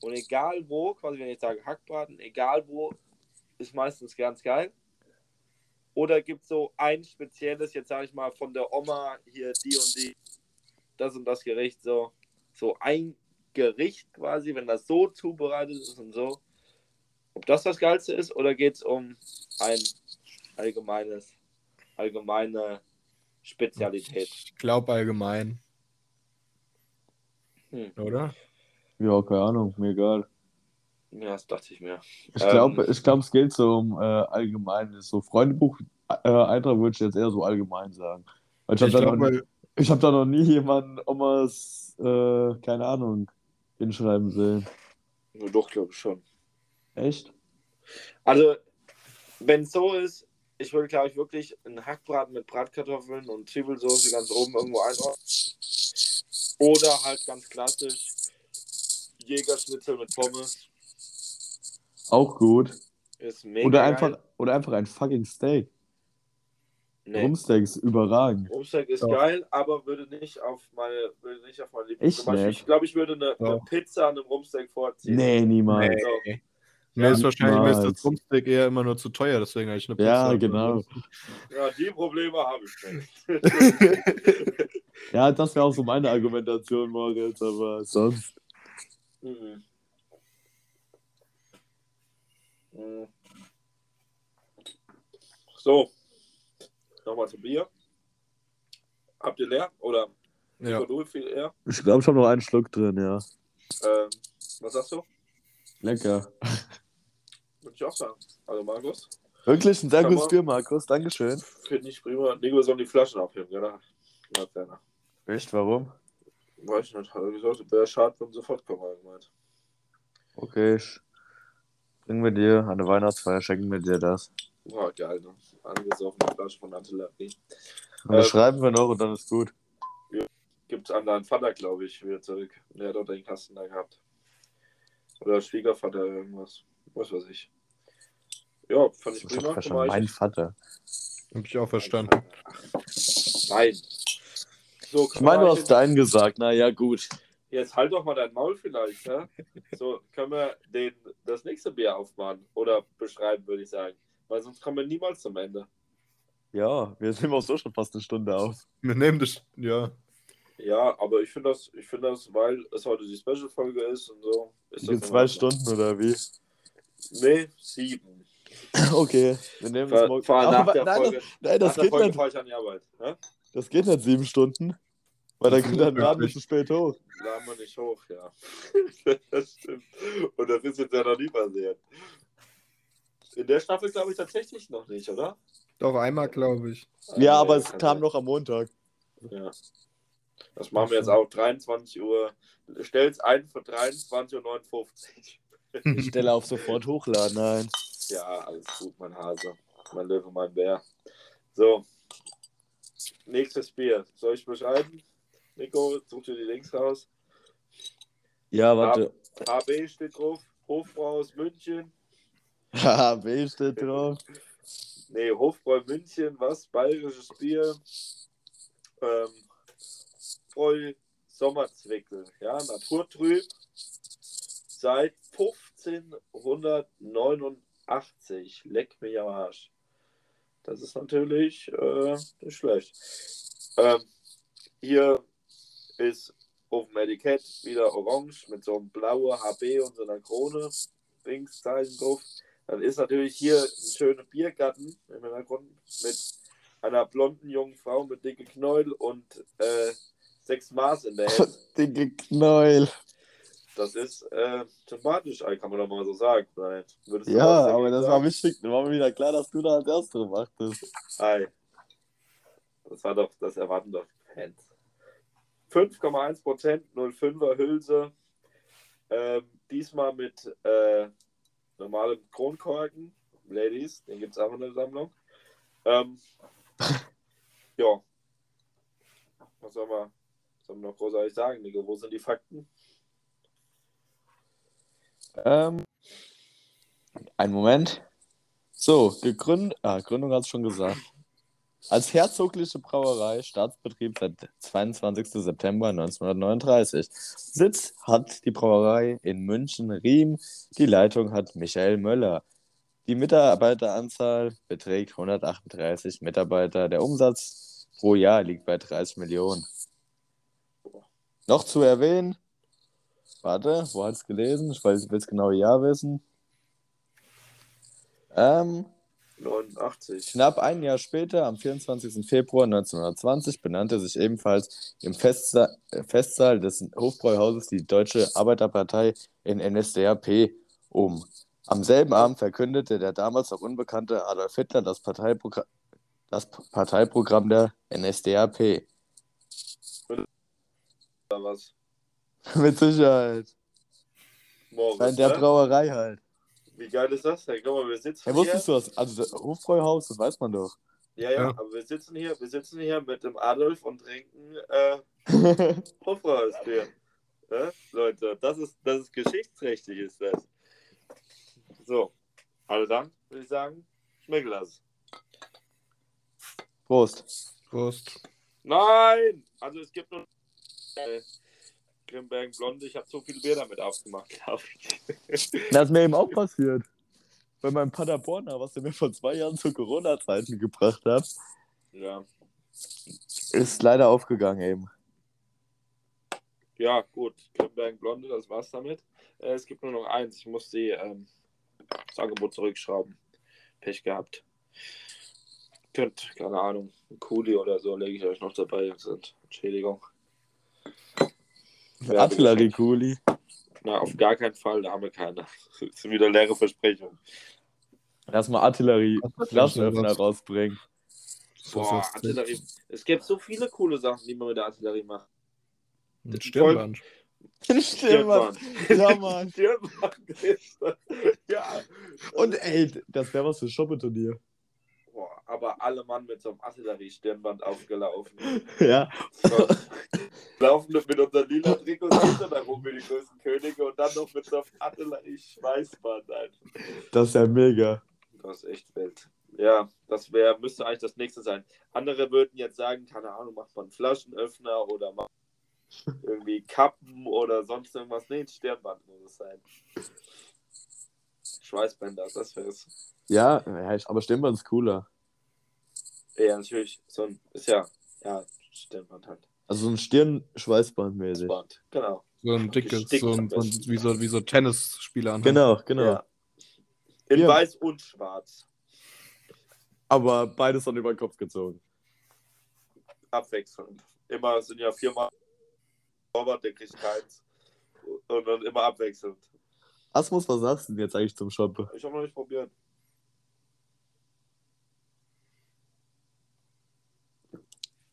und egal wo, quasi wenn ich sage Hackbraten, egal wo, ist meistens ganz geil. Oder gibt es so ein spezielles, jetzt sage ich mal von der Oma hier die und die, das und das Gericht, so, so ein Gericht quasi, wenn das so zubereitet ist und so, ob das das Geilste ist oder geht es um ein allgemeines, allgemeine Spezialität? Ich glaube allgemein. Hm. Oder? Ja, keine Ahnung, mir egal. Ja, das dachte ich mir. Ich Ähm, glaube, ich glaub, es geht so um äh, allgemeines. So Freundebuch äh, Eintrag würde ich jetzt eher so allgemein sagen. Weil ich habe da, glaube, noch- ich hab da noch nie jemanden Omas, äh, keine Ahnung, hinschreiben sehen. nur doch, glaube ich schon. Echt? Also, wenn es so ist, ich würde, glaube ich, wirklich einen Hackbraten mit Bratkartoffeln und Zwiebelsauce ganz oben irgendwo einordnen. Oder halt ganz klassisch Jägerschnitzel mit Pommes. Auch gut. Ist mega Oder geil. einfach, oder einfach ein fucking Steak. Nee. Rumsteak ist überragend. Rumsteak ist Doch. geil, aber würde nicht auf meine, würde nicht auf meine Lieblings. Ich glaube, ich würde eine, eine. Pizza an einem Rumsteak vorziehen. Nee, niemals. Nee. So. Mir ist wahrscheinlich mir ist das Rumsteak eher immer nur zu teuer, deswegen habe ich eine Pizza. Ja, genau. Ja, die Probleme habe ich nicht. *laughs* Ja, das wäre auch so meine Argumentation, Moritz, aber sonst. Mhm. Mhm. So, nochmal zu Bier. Habt ihr leer? Oder Ja. du viel leer? Ich glaube, ich habe noch einen Schluck drin, ja. Ähm, was sagst du? Lecker. Würde ich auch sagen. Also Markus, Wirklich ein sehr Kann gutes Bier, Markus. Dankeschön. finde ich prima. Nico soll die Flaschen abheben? Ja, keiner. Echt, warum? Weiß ich nicht. Hat er gesagt, wäre schade, wenn sofort kommen, hat gemeint. Okay, bringen wir dir an der Weihnachtsfeier, schenken wir dir das. War geil, ne? Angesoffene Flasche von Artillerie. Und das Ähm, schreiben wir noch und dann ist gut. Gibt's an deinen Vater, glaube ich, wieder zurück. Der hat doch den Kasten da gehabt. Oder Schwiegervater, irgendwas. Was weiß ich. Ja, fand ich Das prima. schon mein Vater. Habe ich auch verstanden. Nein. So, Ich meine, du hast deinen gesagt. Na ja, gut. Jetzt halt doch mal dein Maul vielleicht, ja? So, können wir den, das nächste Bier aufmachen oder beschreiben, würde ich sagen. Weil sonst kommen wir niemals zum Ende. Ja, wir nehmen auch so schon fast eine Stunde auf. Wir nehmen das. Ja. Ja, aber ich finde das, ich finde das, weil es heute die Special-Folge ist und so. Ist In das zwei. Stunden oder wie? Nee, sieben. Okay, wir nehmen das morgen. fahr nach Aber der nein, Folge. das, nein, das nach der geht Folge nicht. fahr ich an die Arbeit. Ne? Das geht nicht sieben Stunden. Weil dann dann Laden unmöglich. zu spät hoch. Laden wir nicht hoch, ja. *laughs* das stimmt. Und das ist jetzt ja noch nie passiert. In der Staffel glaube ich tatsächlich noch nicht, oder? Doch einmal, glaube ich. Ja, Ah, aber es kam sein. noch am Montag. Ja. Das machen wir jetzt auch 23 Uhr. Stell's ein für 23.59 Uhr. Ich stelle auf sofort hochladen. Nein. Ja, alles gut, mein Hase. Mein Löwe, mein Bär. So. Nächstes Bier. Soll ich beschreiben? Nico, such dir die Links raus. Ja, warte. HB steht drauf. Hofbrau aus München. *laughs* HB steht drauf. Nee, Hofbräu München, was? Bayerisches Bier. Ähm, Bräu Sommerzwickel. Ja, naturtrüb. Seit 1589. Leck mich am Arsch. Das ist natürlich äh, nicht schlecht. Ähm, hier ist auf dem Etikett wieder orange mit so einem blauen HB und so einer Krone. Linkszeichen drauf. Dann ist natürlich hier ein schöner Biergarten im Hintergrund mit einer blonden jungen Frau mit dicke Knäuel und äh, sechs Maß in der Hälfte. *laughs* Dicke Knäuel. Das ist äh, sympathisch, kann man doch mal so sagen. Du Ja, aber das sagen? war wichtig. Da war mir wieder klar, dass du da als Erster machtest. Ei. Das war doch, das erwarten doch Fans. 5,1%, 05er Hülse. Ähm, diesmal mit äh, normalem Kronkorken. Ladies, den gibt es auch in der Sammlung. Ähm, *laughs* ja. Was soll man, was soll man noch großartig sagen, Nico? Wo sind die Fakten? Ähm, einen Moment. So, gegründet. Ah, Gründung hat es schon gesagt. Als herzogliche Brauerei Staatsbetrieb seit 22. September 1939. Sitz hat die Brauerei in München-Riem. Die Leitung hat Michael Möller. Die Mitarbeiteranzahl beträgt 138 Mitarbeiter. Der Umsatz pro Jahr liegt bei 30 Millionen. Noch zu erwähnen, warte, wo hat es gelesen? Ich weiß, ich will das genaue Jahr wissen. Ähm, 89. Knapp ein Jahr später, am 24. Februar 1920, benannte sich ebenfalls im Festsa äh, Festsaal des Hofbräuhauses die Deutsche Arbeiterpartei in NSDAP um. Am selben Abend verkündete der damals noch unbekannte Adolf Hitler das, Parteiprogra das Parteiprogramm der NSDAP. Oder was? *laughs* Mit Sicherheit. Morgens, In der ne? Brauerei halt. Wie geil ist das? Hey, guck mal, wir sitzen Ja, hier. wusstest du das? Also das Hofbräuhaus, das weiß man doch. Ja, ja, Ja. aber wir sitzen hier, wir sitzen hier mit dem Adolf und trinken äh, *laughs* Hofbräuhausbier. Ne? Leute, das ist, das ist geschichtsträchtig, ist das. So, also dann würde ich sagen, schmeckt das. Prost. Prost. Nein! Also es gibt nur äh, Grimbergen Blonde, ich habe so viel Bier damit aufgemacht, glaube ich. *laughs* Das ist mir eben auch passiert. Bei meinem Paderborner, was er mir vor zwei Jahren zu Corona-Zeiten gebracht hat, Ja. ist leider aufgegangen eben. Ja, gut. Grimbergen Blonde, das war's damit. Äh, es gibt nur noch eins. Ich muss die, ähm, das Angebot zurückschrauben. Pech gehabt. Könnt, keine Ahnung, ein Kuli oder so lege ich euch noch dabei. Sind. Entschädigung. Artillerie-Kuli. Na, auf gar keinen Fall, da haben wir keine. Das sind wieder leere Versprechungen. Lass mal Artillerie Was ist Flaschenöffner das? rausbringen. Boah? Artillerie. Es gibt so viele coole Sachen, die man mit der Artillerie macht. Ein Stirnband. Stirnband. Ja, *laughs* Mann. Stirnband. Ja. Und ey, das wäre was für Shoppeturnier. Aber alle Mann mit so einem Artillerie-Stirnband aufgelaufen. Ja. So. Laufen mit unseren lila Trikots hinter da rum wie die größten Könige und dann noch mit so einem Artillerie-Schweißband einfach. Das ist ja mega. Das ist echt wild. Ja, das wäre, müsste eigentlich das nächste sein. Andere würden jetzt sagen, keine Ahnung, macht man Flaschenöffner oder macht irgendwie Kappen oder sonst irgendwas. Nee, ein Stirnband muss es sein. Schweißbänder, das wäre es. Ja, ja, aber Stirnband ist cooler. Ja, natürlich. So ein, ist ja, ja, Stirnband halt. Also so ein Stirn-Schweißband mäßig. Band, genau. So ein dickes, Dick so ein, so ein, wie, so, wie so Tennisspieler an. Genau, genau. Ja. In Ja. weiß und schwarz. Aber beides dann über den Kopf gezogen. Abwechselnd. Immer sind ja viermal Torwart, der kriegt keins. Und dann immer abwechselnd. Asmus, was sagst du denn jetzt eigentlich zum Shoppen? Ich habe noch nicht probiert.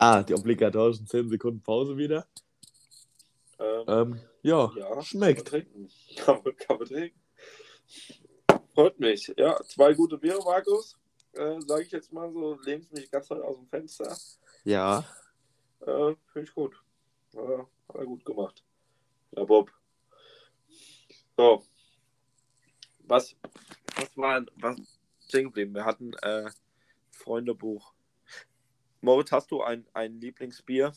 Ah, die obligatorischen 10 Sekunden Pause wieder. Ähm, Ähm, ja, ja, schmeckt. Kann man trinken. *laughs* Kann man, kann man trinken. Freut mich. Ja, zwei gute Biere, Markus. Äh, Sage ich jetzt mal so, lehnst mich ganz weit aus dem Fenster. Ja. Äh, Finde ich gut. Äh, hat er gut gemacht. Ja, Bob. So. Was, was war was stehen geblieben? Wir hatten äh, Freundebuch. Moritz, hast du ein, ein Lieblingsbier?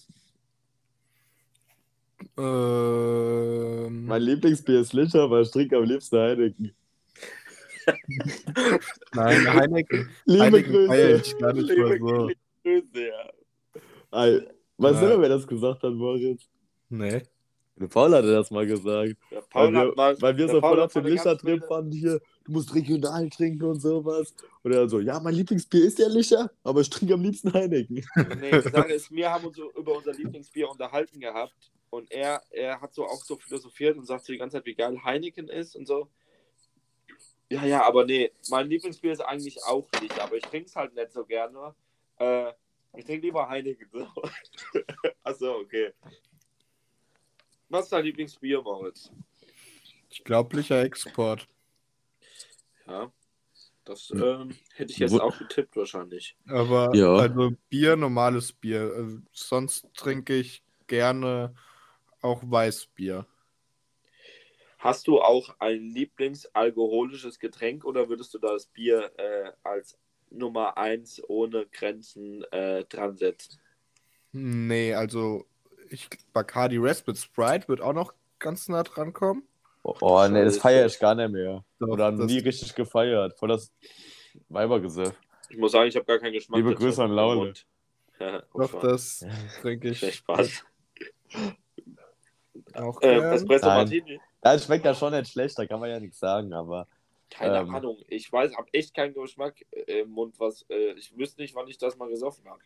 Ähm, Mein Lieblingsbier ist Liter, aber ich trinke am liebsten Heineken. *laughs* nein, Heineken. Liebe Heineken feier Grüße. ich gar nicht mal so. Grüße, ja. Ei, Weißt du, wer das gesagt hat, Moritz? Nee. Paul hatte das mal gesagt. Weil Paul wir, hat mal, weil wir so voll auf Licher-Trip wilde- waren hier, du musst regional trinken und sowas. Und er so, ja, mein Lieblingsbier ist der Licher, aber ich trinke am liebsten Heineken. Nee, die Sache *laughs* ist, wir haben uns so über unser Lieblingsbier unterhalten gehabt und er, er hat so auch so philosophiert und sagt so die ganze Zeit, wie geil Heineken ist und so. Ja, ja, aber nee, mein Lieblingsbier ist eigentlich auch nicht, aber ich trinke es halt nicht so gerne. Äh, ich trinke lieber Heineken. So. *laughs* Achso, okay. Was ist dein Lieblingsbier, Moritz? Ich glaube, Licher Export. Ja, das Hm. ähm, hätte ich jetzt Wo- auch getippt wahrscheinlich. Aber Ja. also Bier, normales Bier. Also, sonst trinke ich gerne auch Weißbier. Hast du auch ein Lieblingsalkoholisches Getränk oder würdest du das Bier äh, als Nummer 1 ohne Grenzen äh, dran setzt. Nee, also ich, Bacardi Raspberry Sprite wird auch noch ganz nah dran kommen. Oh, nee, das Scheiße. feiere ich gar nicht mehr. Doch, Oder das- nie richtig gefeiert. Voll das Weibergesöff. Ich muss sagen, ich habe gar keinen Geschmack. Liebe Grüße an im Laule. Mund. Ja, oh, Doch, das trinke ich Schlecht Spaß. *laughs* auch Äh. Espresso Nein. Martini? Das schmeckt ja schon nicht schlecht, da kann man ja nichts sagen, aber. Keine Ähm. Ahnung. Ich weiß, habe echt keinen Geschmack äh, im Mund, was. Äh, ich wüsste nicht, wann ich das mal gesoffen habe.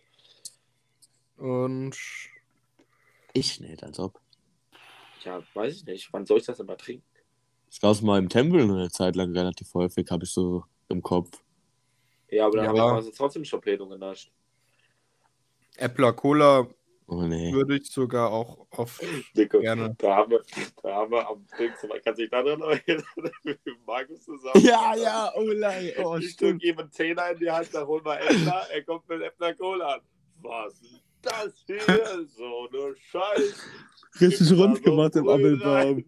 Und Ich nicht, als ob. Ja, weiß ich nicht. Wann soll ich das denn mal trinken? Ich gab es mal im Tempel eine Zeit lang relativ häufig, habe ich so im Kopf. Ja, aber dann Ja. habe ich mal so trotzdem Schopedung genascht. Äppler Cola Oh nee. würde ich sogar auch oft *laughs* Dicke. gerne. Da haben wir, da haben wir am Ding, man kann sich da dran erinnern, *laughs* mit Markus zusammen. Ja, ja, oh lang. Oh, ich stimmt. drück ihm einen Zehner in die Hand, da holen wir Äppler, er kommt mit Äppler Cola an. Was ist das hier? So eine Scheiß. Richtig rund so gemacht im Appelbaum.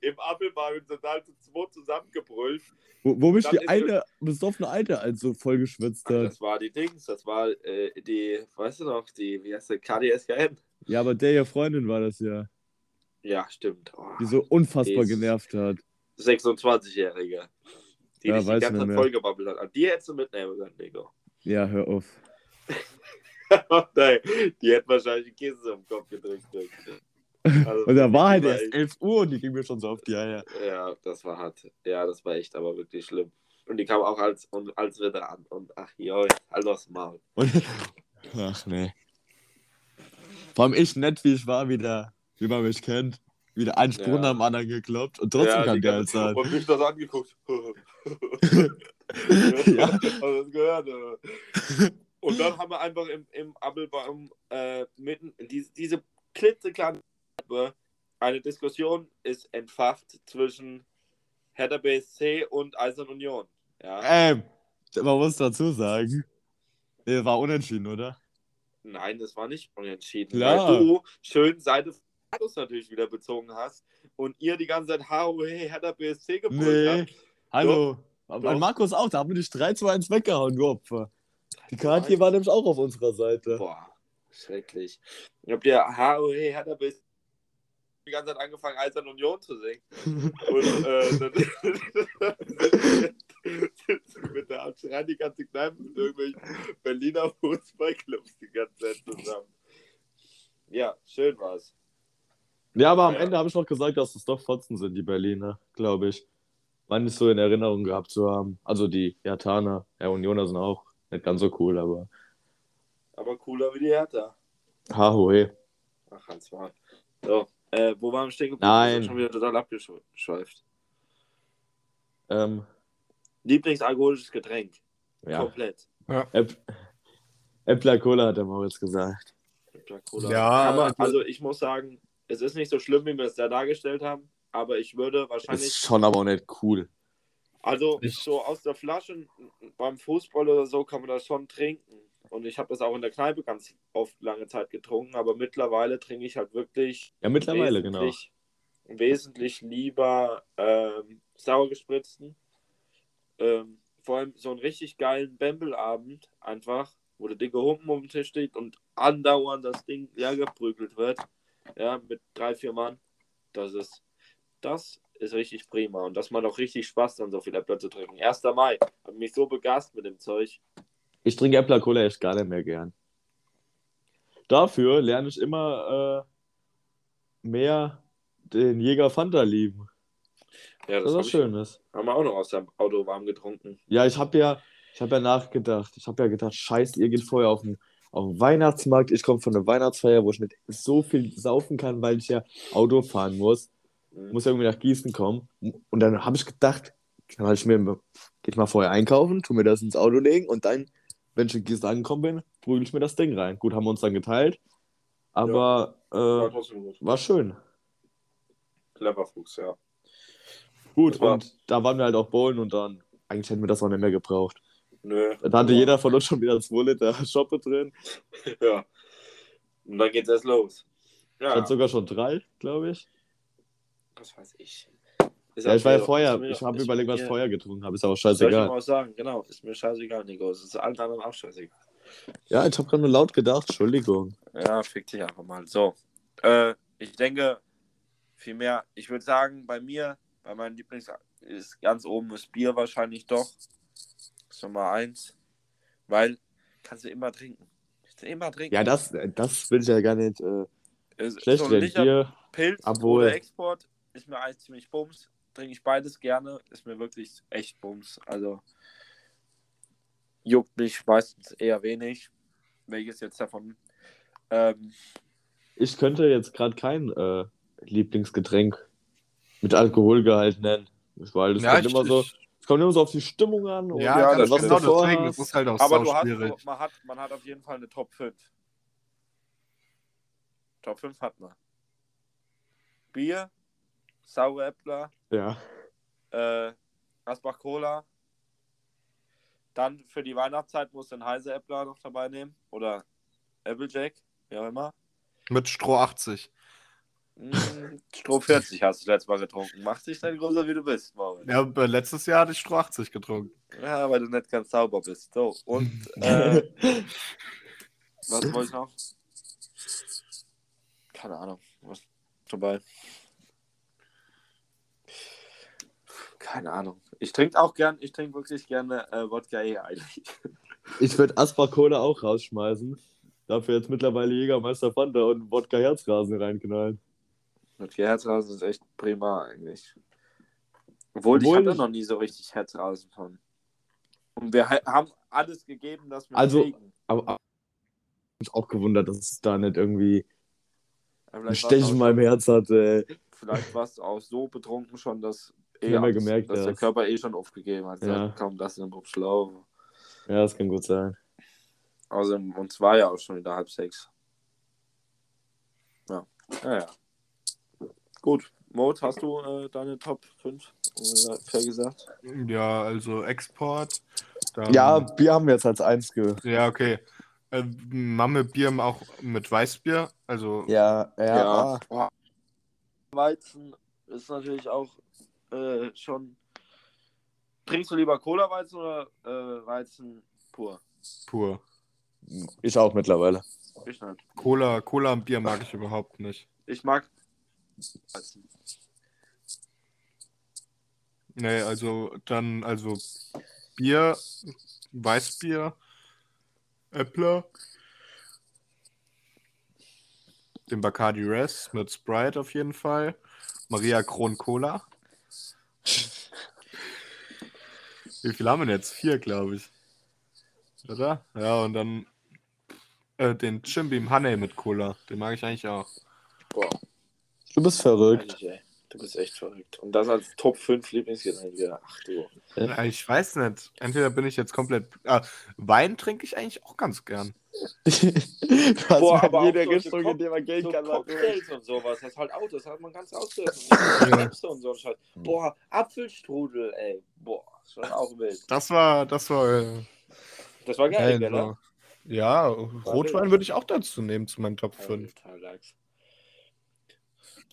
Im Appelbaum sind sind halt zu zweit zusammengebrüllt. Wo, wo mich die eine besoffene Alte also voll geschwitzt Ach, hat. das war die Dings, das war äh, die, weißt du noch, die, wie heißt der, KDSKN? Ja, aber der ihr Freundin war das ja, Ja, stimmt. Oh, die so unfassbar Jesus. genervt hat. 26-Jährige. Die Ja, dich die ganze Zeit vollgebabbelt hat. An die hättest du mitnehmen können, Nico. Ja, hör auf. *laughs* Nein, die hätte wahrscheinlich einen Käse im Kopf gedrückt. Also, Und da war halt erst echt- 11 Uhr und die ging mir schon so auf die Eier. Ja, das war hart. Ja, das war echt aber wirklich schlimm. Und die kam auch als, und, als Ritter an. Und ach, joi, halt das Maul. Und, *laughs* ach nee. Vor allem ich nett, wie ich war, wieder, wie man mich kennt. Wieder ein Sprung Ja. nach dem anderen gekloppt und trotzdem ja, die der als sein. Und mich das angeguckt. *laughs* *laughs* Ja. Das gehört? oder? Und dann haben wir einfach im, im Appelbaum äh, mitten diese, diese klitzekleine Treppe eine Diskussion ist entfacht zwischen Hertha BSC und Eisern Union. Ja. Ähm, man muss dazu sagen, nee, war unentschieden, oder? Nein, das war nicht unentschieden. Klar. Weil du schön Seite Markus natürlich wieder bezogen hast und ihr die ganze Zeit HOE Hertha BSC gebrüllt Nee. habt. Hallo. Aber Doch. Markus auch, da haben wir dich 3 zu 1 weggehauen, du Opfer. Die Karte war nämlich auch auf unserer Seite. Boah, schrecklich. Ich hab dir HOE Hertha BSC die ganze Zeit angefangen, Eisern Union zu singen. *laughs* Und äh, dann *laughs* mit der Abschreien die ganze Kneipe mit irgendwelchen Berliner Fußballclubs die ganze Zeit zusammen. Ja, schön war's. Ja, aber am Ja. Ende habe ich noch gesagt, dass es doch Fotzen sind, die Berliner, glaube ich. Meine ich so in Erinnerung gehabt zu haben. Also die Jataner, ja, Unioner sind auch nicht ganz so cool, aber Aber cooler wie die Hertha. Hahoe. Ach, Hans mal. So, äh, wo waren wir stehen geblieben? Nein. Schon wieder total abgeschweift. Ähm, Lieblingsalkoholisches Getränk. ja. Komplett. Äpp Äppler Cola hat der Moritz gesagt. Cola. Ja, man, also- also ich muss sagen, es ist nicht so schlimm, wie wir es da dargestellt haben, aber ich würde wahrscheinlich, Ist schon aber auch nicht cool. also Ich- so aus der Flasche beim Fußball oder so kann man das schon trinken. Und ich habe das auch in der Kneipe ganz oft lange Zeit getrunken, aber mittlerweile trinke ich halt wirklich Ja, mittlerweile, genau. wesentlich, wesentlich lieber ähm, sauer gespritzten. Ähm, vor allem so einen richtig geilen Bamble-Abend einfach, wo der dicke Humpen um den Tisch steht und andauernd das Ding leer geprügelt wird. Ja, mit drei, vier Mann. Das ist, das ist richtig prima. Und das macht auch richtig Spaß, dann so viel Äpfel zu trinken. 1. Mai. Hab mich so begeistert mit dem Zeug. Ich trinke Äppler Cola echt gar nicht mehr gern. Dafür lerne ich immer äh, mehr den Jäger Fanta lieben. Ja, Das das ist hab Schönes. haben wir auch noch aus dem Auto warm getrunken. Ja, ich habe ja, ich habe ja nachgedacht. Ich habe ja gedacht, scheiße, ihr geht vorher auf den, auf den Weihnachtsmarkt. Ich komme von der Weihnachtsfeier, wo ich nicht so viel saufen kann, weil ich ja Auto fahren muss. Mhm. Muss ja irgendwie nach Gießen kommen. Und dann habe ich gedacht, dann ich mir, geht mal vorher einkaufen, tu mir das ins Auto legen und dann, wenn ich in Gießen angekommen bin, prügel ich mir das Ding rein. Gut, haben wir uns dann geteilt. Aber War äh, gut. war schön. Clever Fuchs, ja. Gut, war- und da waren wir halt auch bowlen und dann, eigentlich hätten wir das auch nicht mehr gebraucht. Nö. Da hatte Aber- jeder von uns schon wieder 2 Liter *laughs* Shoppe drin. *laughs* Ja. Und dann geht's erst los. Ich Ja, hatte sogar schon drei, glaube ich. das weiß ich. Ja, ich war ja vorher, ich habe überlegt, was ich vorher getrunken habe. Ist aber Soll ich scheißegal. mal was sagen? Genau, ist mir scheißegal, Nico. Es ist allen anderen auch scheißegal. Ja, ich habe gerade nur laut gedacht. Entschuldigung. Ja, fick dich einfach mal. So. Äh, ich denke, viel mehr, ich würde sagen, bei mir, bei meinen Lieblings ist ganz oben das Bier wahrscheinlich doch. Das Nummer eins. Weil kannst du immer trinken. Kannst du immer trinken. Ja, das, das will ich ja gar nicht äh, Ist schlecht so Bier, Pilz Obwohl- Export ist mir eigentlich ziemlich bums. Trinke ich beides gerne. Ist mir wirklich echt bums. Also juckt mich meistens eher wenig. Welches jetzt davon? Ähm, ich könnte jetzt gerade kein äh, Lieblingsgetränk mit Alkoholgehalt nennen. Weil das Ja, kommt ich, immer so, es kommt immer so auf die Stimmung an. und ja, Ja, das was genau deswegen. Das ist halt auch aber du hast, so- man hat, man hat auf jeden Fall eine Top 5. Top 5 hat man. Bier, saure Äppler, Ja. äh, Asbach Cola. Dann für die Weihnachtszeit musst du einen Heise Äppler noch dabei nehmen. Oder Applejack, wie auch immer. Mit Stroh 80. Mm, Stroh 40 hast du letztes Mal getrunken. Mach dich dann größer, wie du bist, Moritz. Ja, äh, letztes Jahr hatte ich Stroh 80 getrunken. Ja, weil du nicht ganz sauber bist. So, und *laughs* äh, was wollte ich noch? Keine Ahnung. Was dabei? Keine Ahnung. Ich trinke auch gern, ich trinke wirklich gerne äh, Wodka eh eigentlich. Ich würde Asbach Cola auch rausschmeißen. Dafür jetzt mittlerweile Jägermeister Fanta und Wodka Herzrasen reinknallen. Wodka Herzrasen ist echt prima eigentlich. Obwohl, ich Obwohl ich- noch nie so richtig Herzrasen von. Und wir ha- haben alles gegeben, dass wir Also- kriegen. Aber aber ich mich auch gewundert, dass es da nicht irgendwie ein Stechen in meinem Herz hatte. vielleicht warst du auch so betrunken schon, dass, eh Ich hab mir alles- gemerkt, dass ja. der Körper eh schon aufgegeben hat. Ja. Ja. Kaum das dann drauf schlau. Ja, das kann gut sein. Also, und es war ja auch schon wieder halb sechs. Ja, ja, ja. Gut. Mode, hast du äh, deine Top 5 ungefähr gesagt? Ja, also Export. Dann, Ja, Bier haben wir jetzt als eins ge. Ja, okay. Äh, Mamme Bier auch mit Weißbier. Also Ja, ja. Boah. Weizen ist natürlich auch äh, schon. Trinkst du lieber Cola-Weizen oder äh, Weizen pur? pur. Ich auch mittlerweile. Ich nicht. Cola, Cola und Bier mag ich überhaupt nicht. Ich mag Weizen. Nee, also dann, also Bier, Weißbier, Äppler, den Bacardi Res mit Sprite auf jeden Fall, Maria Kron Cola. Wie viel haben wir denn jetzt? Vier, glaube ich. Oder? Ja, und dann äh, den Jim Beam Honey mit Cola. Den mag ich eigentlich auch. Boah, Du bist verrückt. ehrlich, ey. Du bist echt verrückt. Und das als Top 5 Lieblingsgetränke. Ach du. Ja, ich weiß nicht. Entweder bin ich jetzt komplett. Ah, Wein trinke ich eigentlich auch ganz gern. *laughs* hast Boah, aber jeder Richtung, in der man gehen So kann. was Cocktails und sowas, das ist halt auch, das hat man ganz ausdrücken. *laughs* Ja. und so Scheiß. Boah, Apfelstrudel, ey. Boah, schon auch wild. Das war, das war. Äh, Das war geil, gell, ne? Ja, Rotwein würde ich auch dazu nehmen zu meinen Top 5. Total Lachs.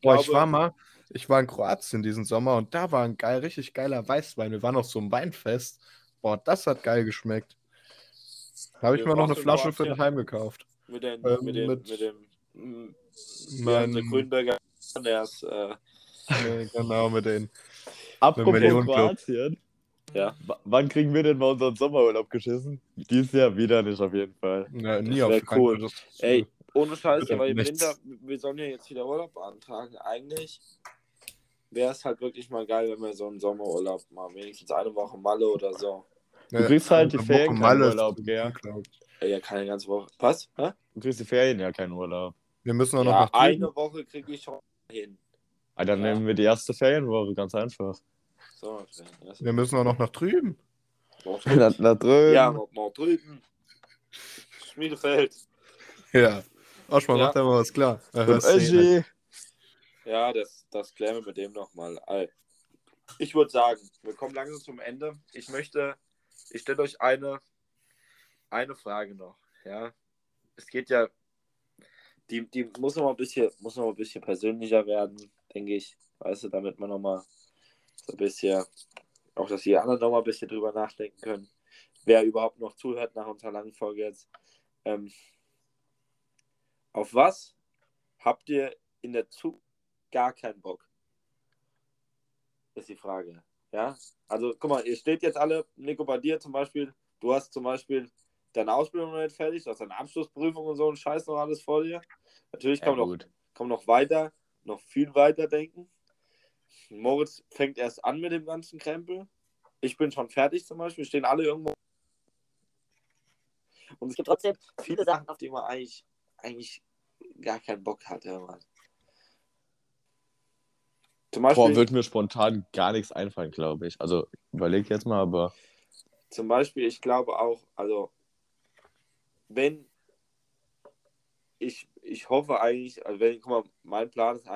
Boah, glaube- ich war mal, ich war in Kroatien diesen Sommer und da war ein geil, richtig geiler Weißwein. Wir waren auf so einem Weinfest. Boah, das hat geil geschmeckt. Da habe ich mir noch eine in Flasche für Kroatien. daheim gekauft. Mit, den, Ähm, mit dem, mit- mit dem, Mein- der Grünberger, der ist, äh, Nee, genau, mit den. Apropos. Kroatien. Ja. Wann kriegen wir denn mal unseren Sommerurlaub geschissen? Dieses Jahr wieder nicht auf jeden Fall. Ja, nie Das auf cool. Fall. Ey, ohne Scheiß, aber im. Winter, wir sollen ja jetzt wieder Urlaub beantragen. Eigentlich wäre es halt wirklich mal geil, wenn wir so einen Sommerurlaub mal wenigstens eine Woche Malle oder so. Du kriegst halt die Ferien keinen Urlaub, gell? ja, keine ganze Woche. Was? Hä? Du kriegst die Ferien ja keinen Urlaub. Wir müssen auch noch Ja, nach Drüben. eine Woche kriege ich schon hin. Ah, dann Ja. nehmen wir die erste Ferienwoche, ganz einfach. So, Wir müssen auch noch nach drüben. Da, da drüben. Ja, noch, noch drüben. Schmiedefeld. Ja. Oschmann, Ja. macht da mal was klar. Öschi. Ja, das, das klären wir mit dem nochmal. Ich würde sagen, wir kommen langsam zum Ende. Ich möchte, ich stelle euch eine, eine Frage noch. Ja, es geht ja, die, die muss noch mal ein bisschen, muss noch mal ein bisschen persönlicher werden, denke ich. Weißt du, damit man noch mal So ein bisschen, auch dass die anderen nochmal ein bisschen drüber nachdenken können, wer überhaupt noch zuhört nach unserer langen Folge jetzt. Ähm, auf was habt ihr in der Zukunft gar keinen Bock? Ist die Frage. Ja, also guck mal, ihr steht jetzt alle, Nico, bei dir zum Beispiel, du hast zum Beispiel deine Ausbildung noch nicht fertig, du hast deine Abschlussprüfung und so ein Scheiß noch alles vor dir. Natürlich kann, Ja, man, noch, kann man noch weiter, noch viel weiter denken. Moritz fängt erst an mit dem ganzen Krempel. Ich bin schon fertig zum Beispiel, stehen alle irgendwo. Und es gibt trotzdem viele Sachen, auf die man eigentlich, eigentlich gar keinen Bock hat. Irgendwann. Zum Beispiel, Boah, wird mir spontan gar nichts einfallen, glaube ich. Also überleg jetzt mal, aber zum Beispiel, ich glaube auch, also wenn ich, ich hoffe eigentlich, also wenn, guck mal, mein Plan ist,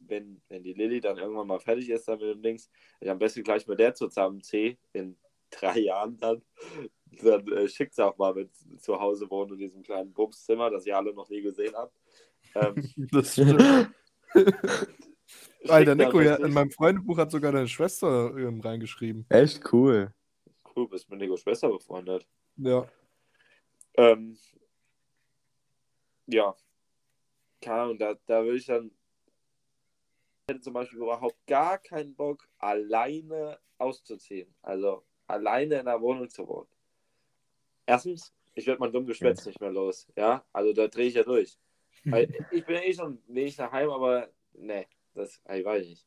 wenn, wenn die Lilly dann irgendwann mal fertig ist dann mit dem Dings, ich am besten gleich mit der zusammen C in drei Jahren dann, dann äh, schickt sie auch mal mit zu Hause wohnen in diesem kleinen Bumszimmer, das ihr alle noch nie gesehen habt. Ähm, *laughs* Das stimmt. *laughs* Alter, Nico, ja, in meinem Freundebuch hat sogar deine Schwester ähm, reingeschrieben. echt cool. Cool, bist mit Nikos Schwester befreundet. Ja. Ähm, ja. Keine Ahnung, da, da würde ich dann. Ich hätte zum Beispiel überhaupt gar keinen Bock, alleine auszuziehen. Also alleine in der Wohnung zu wohnen. Erstens, ich werde mein dumm Geschwätz nicht mehr los. Ja, also da drehe ich ja durch. Weil ich bin ja eh schon wenig daheim, aber ne, das ich weiß ich nicht.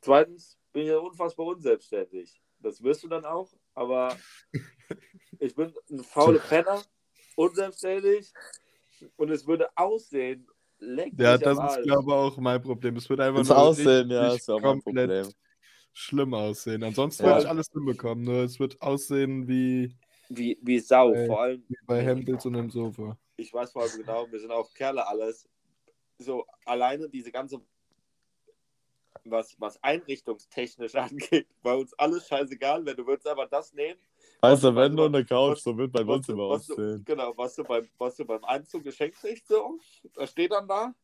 Zweitens bin ich ja unfassbar unselbstständig. Das wirst du dann auch, aber *laughs* ich bin ein fauler Penner, unselbstständig und es würde aussehen, leck Ja, das ist, Arsch. glaube ich, auch mein Problem. Es wird einfach Das nur Aussehen, ja, richtig ist auch mein Problem. schlimm aussehen. Ansonsten Ja. würde ich alles hinbekommen. Nur es wird aussehen wie, Wie, wie Sau, Ey. vor allem, wie bei Hempels und dem Sofa. ich weiß vor allem genau, wir sind auch Kerle alles. So alleine diese ganze, was, was einrichtungstechnisch *laughs* angeht, bei uns alles scheißegal, wenn du würdest aber das nehmen, Weißt du, Was- wenn nur was- eine Couch, was- so wird mein Wohnzimmer was, du, aussehen. genau, was du, beim, was du beim Einzug geschenkt kriegst, so, das steht dann da.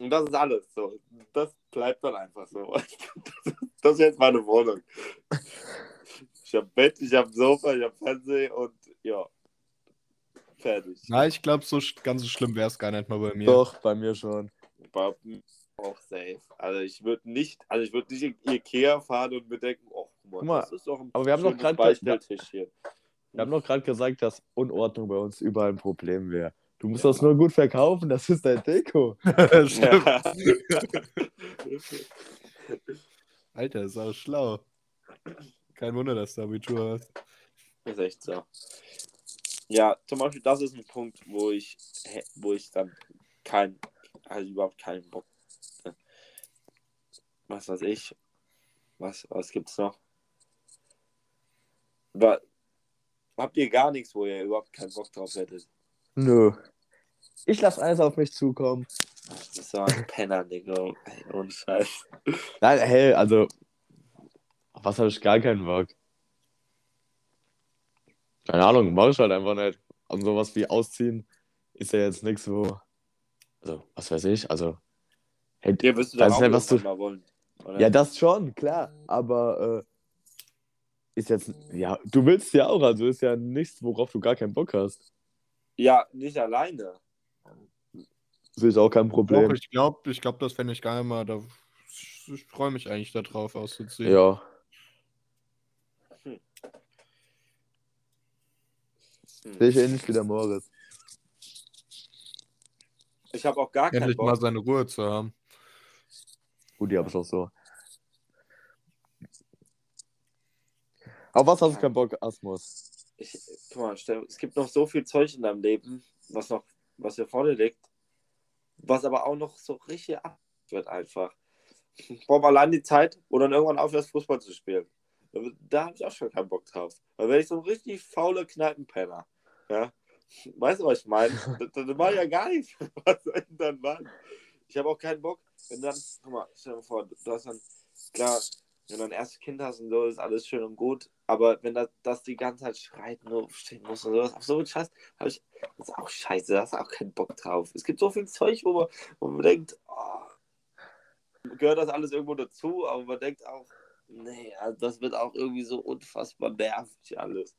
Und das ist alles. So. Das bleibt dann einfach so. *laughs* Das ist jetzt meine Wohnung. Ich habe Bett, ich habe Sofa, ich habe Fernseher und ja. Fertig. Na, ich glaube, so ganz so schlimm wäre es gar nicht mal bei mir. Doch, bei mir schon. Bei mir auch safe. Also ich würde nicht, also ich würde nicht in Ikea fahren und mir denken, oh, guck mal, Guck mal, das ist doch ein aber wir haben doch schönes grad- Beistelltisch hier. Wir haben doch gerade gesagt, dass Unordnung bei uns überall ein Problem wäre. Du musst das nur gut verkaufen, das ist dein Deko. *laughs* Stimmt. Ja. *laughs* Alter, ist auch schlau. Kein Wunder, dass du Abitur hast. Ist echt so. Ja, zum Beispiel, das ist ein Punkt, wo ich, wo ich dann kein, also überhaupt keinen Bock. Was weiß ich. Was, was gibt's noch? Wa- habt ihr gar nichts, wo ihr überhaupt keinen Bock drauf hättet? Nö. Ich lasse alles auf mich zukommen. Das ist so ein Penner, Digga. Ey, Ohne Scheiß. Nein, hey, also, auf was habe ich gar keinen Bock? Keine Ahnung, mach ich halt einfach nicht. Und sowas wie ausziehen ist ja jetzt nichts, wo. Also, was weiß ich, also. Hey, Dir wirst du dann auch nicht, was du- mal wollen. Oder? ja, das schon, klar. Aber äh, ist jetzt. Ja, du willst ja auch, also ist ja nichts, worauf du gar keinen Bock hast. ja, nicht alleine. Das ist auch kein Doch, Problem. ich glaube, ich glaub, das fände ich gar nicht mal. Da, ich freue mich eigentlich darauf, auszuziehen. Ja. Hm. Sehe ich ähnlich wie der Moritz. Ich habe auch gar keinen Endlich Bock. mal seine Ruhe zu haben. Gut, die habe ich auch so. Auf was hast du keinen Bock, Asmus? ich, guck mal, es gibt noch so viel Zeug in deinem Leben, was noch, was dir vor dir liegt, was aber auch noch so richtig ab wird einfach. Ich brauche allein die Zeit, wo dann irgendwann aufhörst, Fußball zu spielen. Da, da habe ich auch schon keinen Bock drauf. Weil wenn ich so ein richtig faule Kneipenpenner, ja, weißt du, was ich meine? *laughs* Dann, dann mache ich ja gar nichts. *laughs* Was soll ich denn dann machen? Ich habe auch keinen Bock, wenn dann, guck mal, stell dir mal vor, du hast dann, klar, wenn du ein erstes Kind hast und so, ist alles schön und gut. Aber wenn das, das die ganze Zeit schreit, nur stehen muss und sowas, auf so einen Scheiß, habe ich, das ist auch scheiße, da hast du auch keinen Bock drauf. Es gibt so viel Zeug, wo man, wo man denkt, oh, gehört das alles irgendwo dazu, aber man denkt auch, nee, also das wird auch irgendwie so unfassbar nervig alles.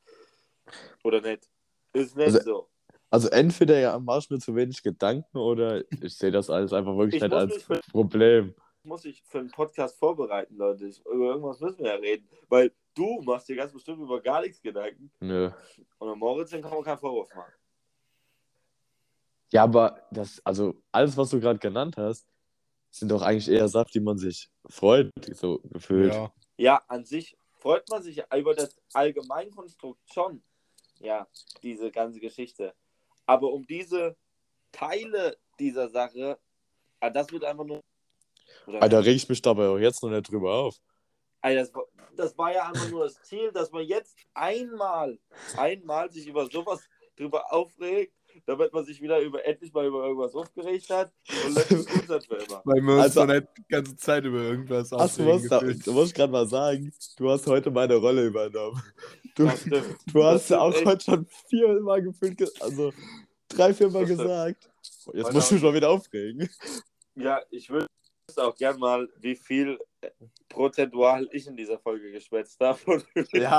Oder nicht? Ist nicht Also, so. Also entweder ja machst du mir zu wenig Gedanken oder ich sehe das alles einfach wirklich Ich nicht als für- Problem. Muss ich für einen Podcast vorbereiten, Leute. Ich, über irgendwas müssen wir ja reden. Weil du machst dir ganz bestimmt über gar nichts Gedanken. Nö. Und an Moritz, den kann man keinen Vorwurf machen. Ja, aber das, also alles, was du gerade genannt hast, sind doch eigentlich eher Sachen, die man sich freut, so gefühlt. Ja. Ja, an sich freut man sich ja über das Allgemeinkonstrukt schon. Ja, diese ganze Geschichte. Aber um diese Teile dieser Sache, ah, das wird einfach nur. Oder Alter, reg ich mich dabei auch jetzt noch nicht drüber auf. Alter, das, war, das war ja einfach nur das Ziel, dass man jetzt einmal, einmal sich über sowas drüber aufregt, damit man sich wieder über endlich mal über irgendwas aufgeregt hat und es gut sein für immer. Weil wir uns Also- nicht die ganze Zeit über irgendwas Ach, du aufregen musst, da, du musst gerade mal sagen, du hast heute meine Rolle übernommen. Du, Das du Das hast stimmt auch echt. heute schon viermal gefühlt, ge also drei, viermal Das gesagt. Jetzt Heute musst du schon wieder aufregen. Ja, ich wüsste auch gern mal, wie viel äh, prozentual ich in dieser Folge geschwätzt habe.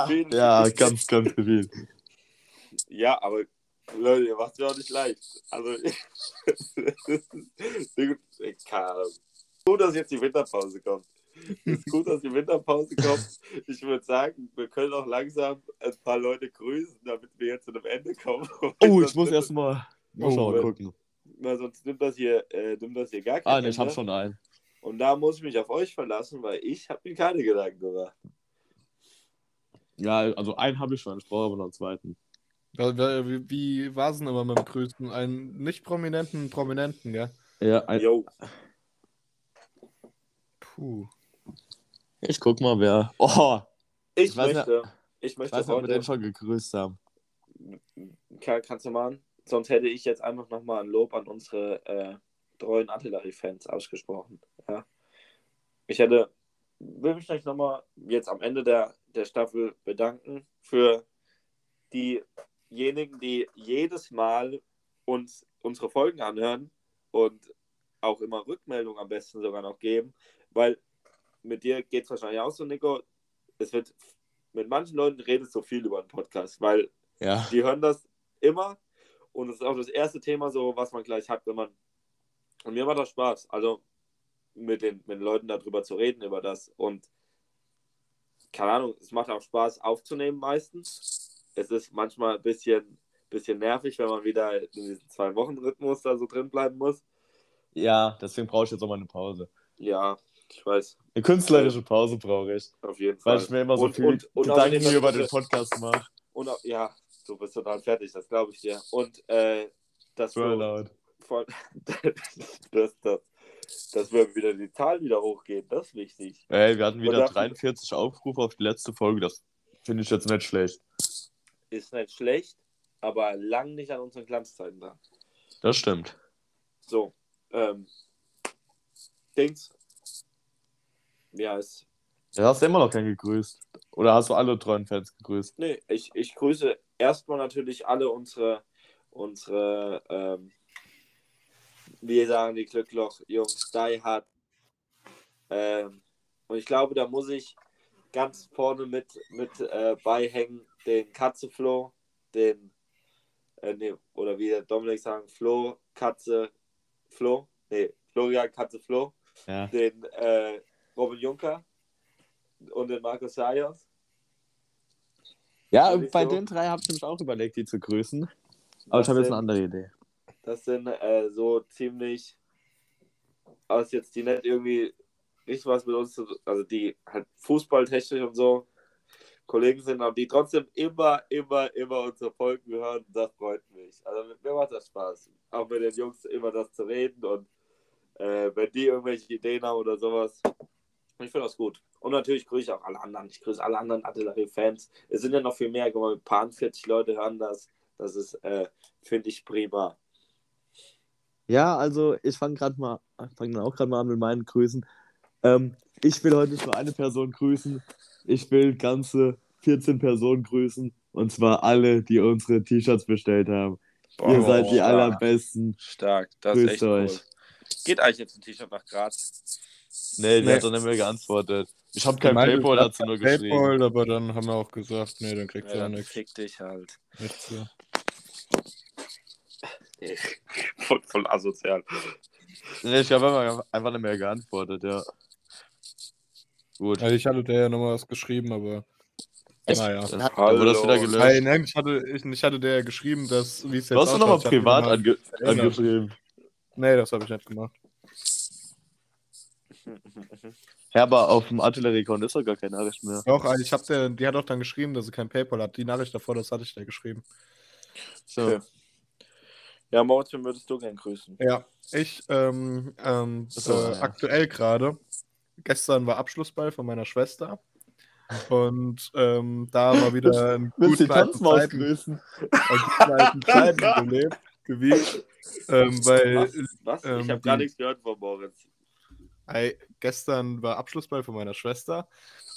viel- ja, ganz, ganz viel. Ja, aber Leute, ihr macht es mir auch nicht leicht. Also, keine Ahnung. Gut, dass jetzt die Winterpause kommt. Ist gut, dass die Winterpause kommt. Ich würde sagen, wir können auch langsam ein paar Leute grüßen, damit wir jetzt zu einem Ende kommen. Oh, ich muss erstmal Oh, mal weil- gucken. Weil sonst nimmt das hier, äh, nimmt das hier gar kein Ah, ne, ich hab Ende. schon einen. Und da muss ich mich auf euch verlassen, weil ich habe mir keine Gedanken gemacht. Ja, also einen habe ich schon, ich brauche aber noch einen zweiten. Wie, wie, wie war es denn immer mit dem Grüßen? Einen nicht prominenten Prominenten, gell? Ja, ein, Jo, Puh. Ich guck mal, wer. Oh, ich, Ich möchte, ich ich möchte weiß nicht, ob wir den schon gegrüßt haben. kann, kannst du machen, sonst hätte ich jetzt einfach nochmal ein Lob an unsere äh, treuen Artillerie-Fans ausgesprochen. Ja. Ich hätte, will mich gleich nochmal jetzt am Ende der, der Staffel bedanken für diejenigen, die jedes Mal uns unsere Folgen anhören und auch immer Rückmeldungen am besten sogar noch geben, weil mit dir geht es wahrscheinlich auch so, Nico. Es wird mit manchen Leuten redest du viel über einen Podcast, weil Ja. die hören das immer und es ist auch das erste Thema so, was man gleich hat, wenn man und mir macht das Spaß, also mit den, mit den Leuten darüber zu reden, über das und keine Ahnung, es macht auch Spaß aufzunehmen meistens. Es ist manchmal ein bisschen, bisschen nervig, wenn man wieder in diesem Zwei-Wochen-Rhythmus da so drin bleiben muss. Ja, deswegen brauche ich jetzt auch mal eine Pause. Ja, ich weiß, Eine künstlerische Pause brauche ich. auf jeden Weil Fall. ich mir immer so Und- viel und- und Gedanken außerdem, über den Podcast mache. Und auch, ja, du bist total fertig, das glaube ich dir. Und äh, dass du Burnout. von, *laughs* dass, dass, dass wir wieder die Zahlen wieder hochgehen, das ist wichtig. Ey, wir hatten wieder dafür- 43 Aufrufe auf die letzte Folge. Das finde ich jetzt nicht schlecht. Ist nicht schlecht, aber lang nicht an unseren Glanzzeiten dran. Das stimmt. So, ähm, Dings. Ja, ist. Ja, hast du immer noch keinen gegrüßt. Oder hast du alle treuen Fans gegrüßt? Nee, ich, ich grüße erstmal natürlich alle unsere, unsere, ähm, wir sagen die Glückloch-Jungs, Die Hard. Ähm, und ich glaube, da muss ich ganz vorne mit, mit äh, beihängen den Katzeflo, den, äh, nee, oder wie der Dominik sagen, Flo, Katze, Flo, nee, Florian, Katze, Flo, Ja. den äh, Robin Juncker und den Markus Sayos. Ja, bei so. den drei habe ich mich auch überlegt, die zu grüßen. Aber Das ich habe jetzt eine andere Idee. Das sind äh, so ziemlich, aus jetzt die nicht irgendwie richtig was mit uns, zu, also die halt fußballtechnisch und so Kollegen sind, aber die trotzdem immer, immer, immer unsere Folgen hören. Das freut mich. Also mir macht das Spaß, auch mit den Jungs immer das zu reden und äh, wenn die irgendwelche Ideen haben oder sowas. Ich finde das gut. Und natürlich grüße ich auch alle anderen. Ich grüße alle anderen Artillerie-Fans. Es sind ja noch viel mehr. Guck mal, ein paar 40 Leute hören das. Das ist, äh, finde ich, prima. Ja, also ich fange gerade mal, fange dann auch gerade mal an mit meinen Grüßen. Ähm, ich will heute nicht nur eine Person grüßen, ich will ganze 14 Personen grüßen. Und zwar alle, die unsere T-Shirts bestellt haben. Ihr seid die stark. allerbesten. Stark, das Grüßt ist echt euch. cool. Geht eigentlich jetzt ein T-Shirt nach Graz? Nee, die Nee. hat dann nicht mehr geantwortet. Ich habe kein Meinte, Paypal ich dazu nur kein geschrieben. Paypal, aber dann haben wir auch gesagt, nee, dann kriegt Ja, ihr ja dann nichts. fick dich halt. nichts ja. *laughs* voll, voll asozial. Nee, ich habe einfach, nicht mehr geantwortet, ja. Gut. Also ich hatte der ja nochmal was geschrieben, aber naja. Dann, dann wurde das wieder gelöscht. Nein, nein, ich hatte, ich, ich hatte der ja geschrieben, dass, wie es jetzt Du hast du nochmal ich privat ange erinnert. angeschrieben. Nee, das habe ich nicht gemacht. Ja, aber auf dem Artillerie-Account ist doch gar keine Nachricht mehr. Doch, also ich hab der, die hat auch dann geschrieben, dass sie kein Paypal hat. Die Nachricht davor, das hatte ich der geschrieben. So. Okay. Ja, Moritz, wen würdest du gern grüßen? Ja, ich ähm, ähm, So, äh, ja. aktuell gerade. Gestern war Abschlussball von meiner Schwester. Und ähm, da mal wieder die guten alten Tanzmaus Zeiten, grüßen? guten alten *laughs* Zeiten gelebt, gewiegt. Ähm, weil Was? Was? ähm, ich habe gar die- nichts gehört von Moritz. Ey, gestern war Abschlussball von meiner Schwester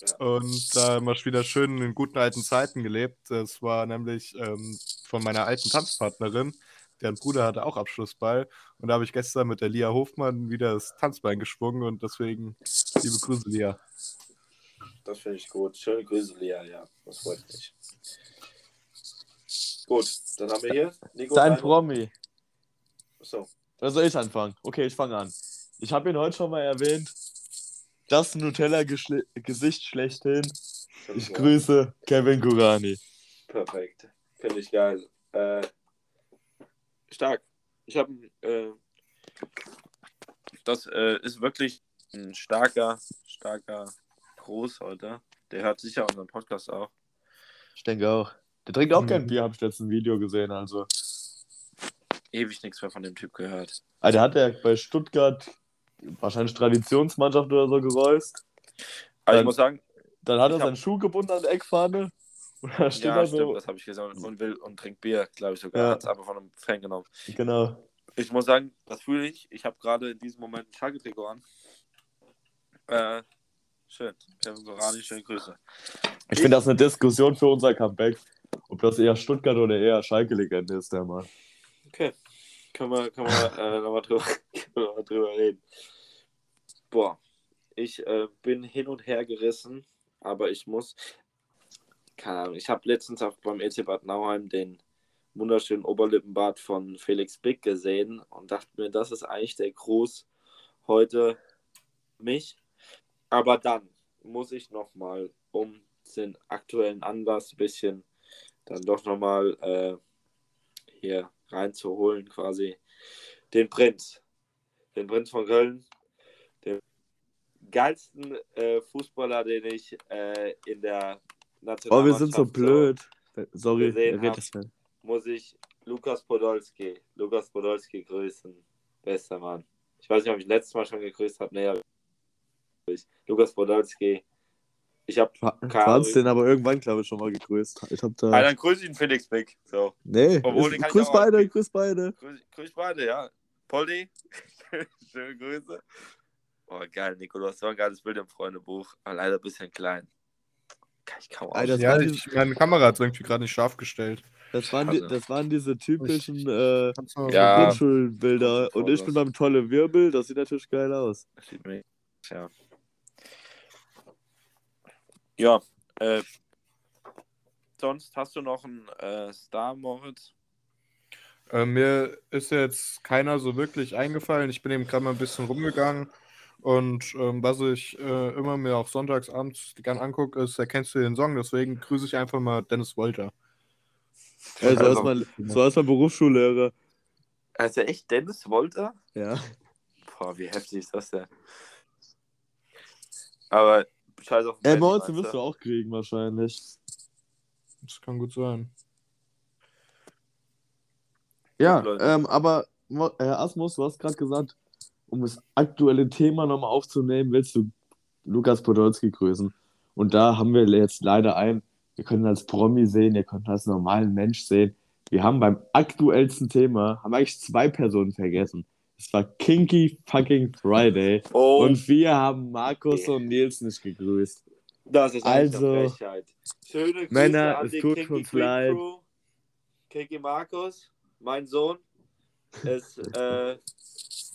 Ja. und da haben wir wieder schön in guten alten Zeiten gelebt. Das war nämlich ähm, von meiner alten Tanzpartnerin. Deren Bruder hatte auch Abschlussball und da habe ich gestern mit der Lia Hofmann wieder das Tanzbein geschwungen und deswegen liebe Grüße, Lia. Das finde ich gut. Schöne Grüße, Lea, ja. Das freut mich. Gut, dann haben wir hier Nico. Dein Promi. So. Oder soll ich anfangen? Okay, ich fange an. Ich habe ihn heute schon mal erwähnt. Das Nutella-Gesicht schlechthin. Ich grüße Kevin Kurani. Perfekt. Finde ich geil. Äh, stark. Ich habe äh, das äh, ist wirklich ein starker, starker Groß heute. Der hört sicher unseren Podcast auch. Ich denke auch. Der trinkt auch Mhm. kein Bier, habe ich letztens ein Video gesehen. Also. Ewig nichts mehr von dem Typ gehört. Ah, der hat ja bei Stuttgart wahrscheinlich Traditionsmannschaft oder so geräust. Aber ich muss sagen, Dann hat er Ich hab- seinen Schuh gebunden an der Eckfahne. *laughs* Und da steht ja, er stimmt, so. das habe ich gesagt. Und will und trinkt Bier, glaube ich sogar. Ja. Hat es aber von einem Fan genommen. Genau. Ich muss sagen, das fühle ich. Ich habe gerade in diesem Moment ein Schalke-Trikot an. Äh, schön. Kevin Gorani, schöne Grüße. Ich finde das eine Diskussion für unser Comeback. Ob das eher Stuttgart oder eher Schalke-Legende ist, der Mann. Okay. Können wir, können wir äh, nochmal drüber, *laughs* drüber reden. Boah, ich äh, bin hin und her gerissen, aber ich muss. Keine Ahnung, ich habe letztens auch beim EC Bad Nauheim den wunderschönen Oberlippenbart von Felix Bick gesehen und dachte mir, das ist eigentlich der Gruß heute mich. Aber dann muss ich nochmal, um den aktuellen Anlass ein bisschen dann doch nochmal äh, hier reinzuholen, quasi den Prinz. Den Prinz von Köln. Den geilsten äh, Fußballer, den ich äh, in der Oh, Nationalmannschaft wir sind so blöd. Sorry, gesehen hab. das mal. muss ich Lukas Podolski, Lukas Podolski grüßen. Bester Mann. Ich weiß nicht, ob ich letztes Mal schon gegrüßt habe. Nee. Lukas Podolski. Ich habe. Franz den aber irgendwann, glaube ich, schon mal gegrüßt. Ich hab da. Ah, dann grüße ich ihn Felix Beck. So. nee, Obwohl, ist, den kann ich grüß auch beide, grüß beide. Grüß, grüß beide, ja. Poldi, *laughs* schöne Grüße. Oh, geil, Nico, du hast so ein geiles Bild im Freundebuch. Aber leider ein bisschen klein. Kann ich kaum Alter. Das Ja, ich, meine Kamera hat irgendwie gerade nicht scharf gestellt. Das waren, die, das waren diese typischen äh, Ja. Grundschulbilder. Und ich bin beim tolle Wirbel. Das sieht natürlich geil aus. Sieht mir- Ja. Ja, äh, sonst hast du noch einen äh, Star, Moritz? Äh, mir ist jetzt keiner so wirklich eingefallen. Ich bin eben gerade mal ein bisschen rumgegangen. Und ähm, was ich äh, immer mir auch sonntags abends gern angucke, ist, erkennst du den Song? Deswegen grüße ich einfach mal Dennis Wolter. Ja, so, Also- ist man, so ist man Berufsschullehrer. Also echt Dennis Wolter? Ja. Boah, wie heftig ist das denn? Aber scheiß auf den Ey, meinst wirst du auch kriegen, wahrscheinlich. Das kann gut sein. Ja, ähm, aber Herr Asmus, du hast gerade gesagt, um das aktuelle Thema nochmal aufzunehmen, willst du Lukas Podolski grüßen. Und da haben wir jetzt leider einen, ihr könnt ihn als Promi sehen, ihr könnt ihn als normalen Mensch sehen. Wir haben beim aktuellsten Thema, haben eigentlich zwei Personen vergessen. Es war Kinky fucking Friday. Oh, Und wir haben Markus Okay. und Nils nicht gegrüßt. das ist also- eine Frechheit. Schöne Grüße Männer, an es tut Kinky uns leid. Crew. Kiki Markus, mein Sohn. Es äh,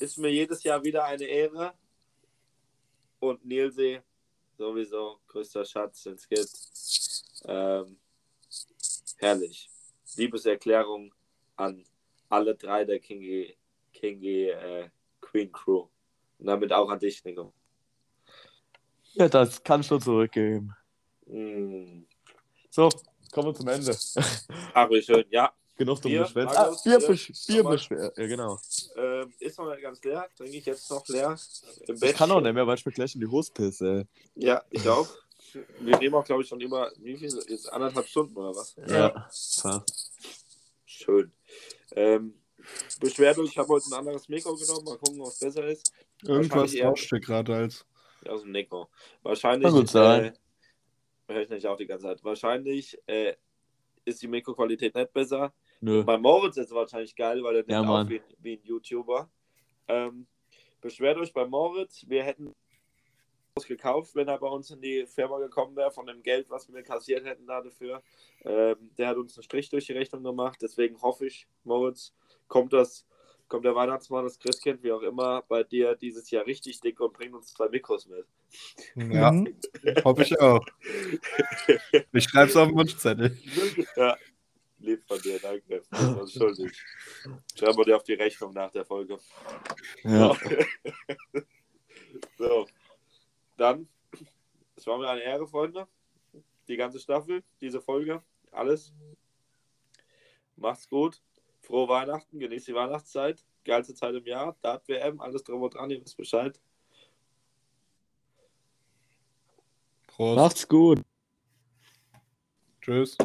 ist mir jedes Jahr wieder eine Ehre. und Nilsee, sowieso größter Schatz, den es gibt. Ähm, herrlich. Liebeserklärung an alle drei der Kingi, Kingi äh, Queen Crew. Und damit auch an dich, Nico. Ja, das kannst du zurückgeben. Mm. So, kommen wir zum Ende. Ach, wie schön. Ja, Genug Bier, geschwätzt. Ah, Bier, Bier, Bier, Ja, genau. ähm, ist noch nicht ganz leer. Trinke ich jetzt noch leer. Im Ich kann auch nicht mehr, weil ich mir gleich in die Hose pisse. Ja, ich auch. Wir nehmen auch, glaube ich, schon über, wie viel? Jetzt anderthalb Stunden oder was? Ja. Fast. Schön. Ähm, beschwert euch, ich habe heute ein anderes Mikro genommen. Mal gucken, ob es besser ist. Irgendwas tauscht dir gerade als. Aus dem Nico. Wahrscheinlich. Kann gut sein. Äh, höre ich nicht auch die ganze Zeit. Wahrscheinlich äh, ist die Mikroqualität nicht besser. Nö. Bei Moritz ist es wahrscheinlich geil, weil er Ja, nimmt auch wie, wie ein YouTuber. Ähm, beschwert euch bei Moritz, wir hätten was gekauft, wenn er bei uns in die Firma gekommen wäre, von dem Geld, was wir kassiert hätten da dafür. Ähm, der hat uns einen Strich durch die Rechnung gemacht, deswegen hoffe ich, Moritz, kommt das, kommt der Weihnachtsmann, das Christkind, wie auch immer, bei dir dieses Jahr richtig dick und bringt uns zwei Mikros mit. Ja, Mhm. hoffe ich auch. Ich schreibe es auf den Wunschzettel. ja, lieb von dir, danke. Das ist uns schuldig. Schreiben wir dir auf die Rechnung nach der Folge. Ja. *laughs* So, dann, es war mir eine Ehre, Freunde. Die ganze Staffel, diese Folge, alles. Macht's gut. Frohe Weihnachten, genießt die Weihnachtszeit. Geilste Zeit im Jahr. Dart WM, alles drum und dran, ihr wisst Bescheid. Prost. Macht's gut. Tschüss.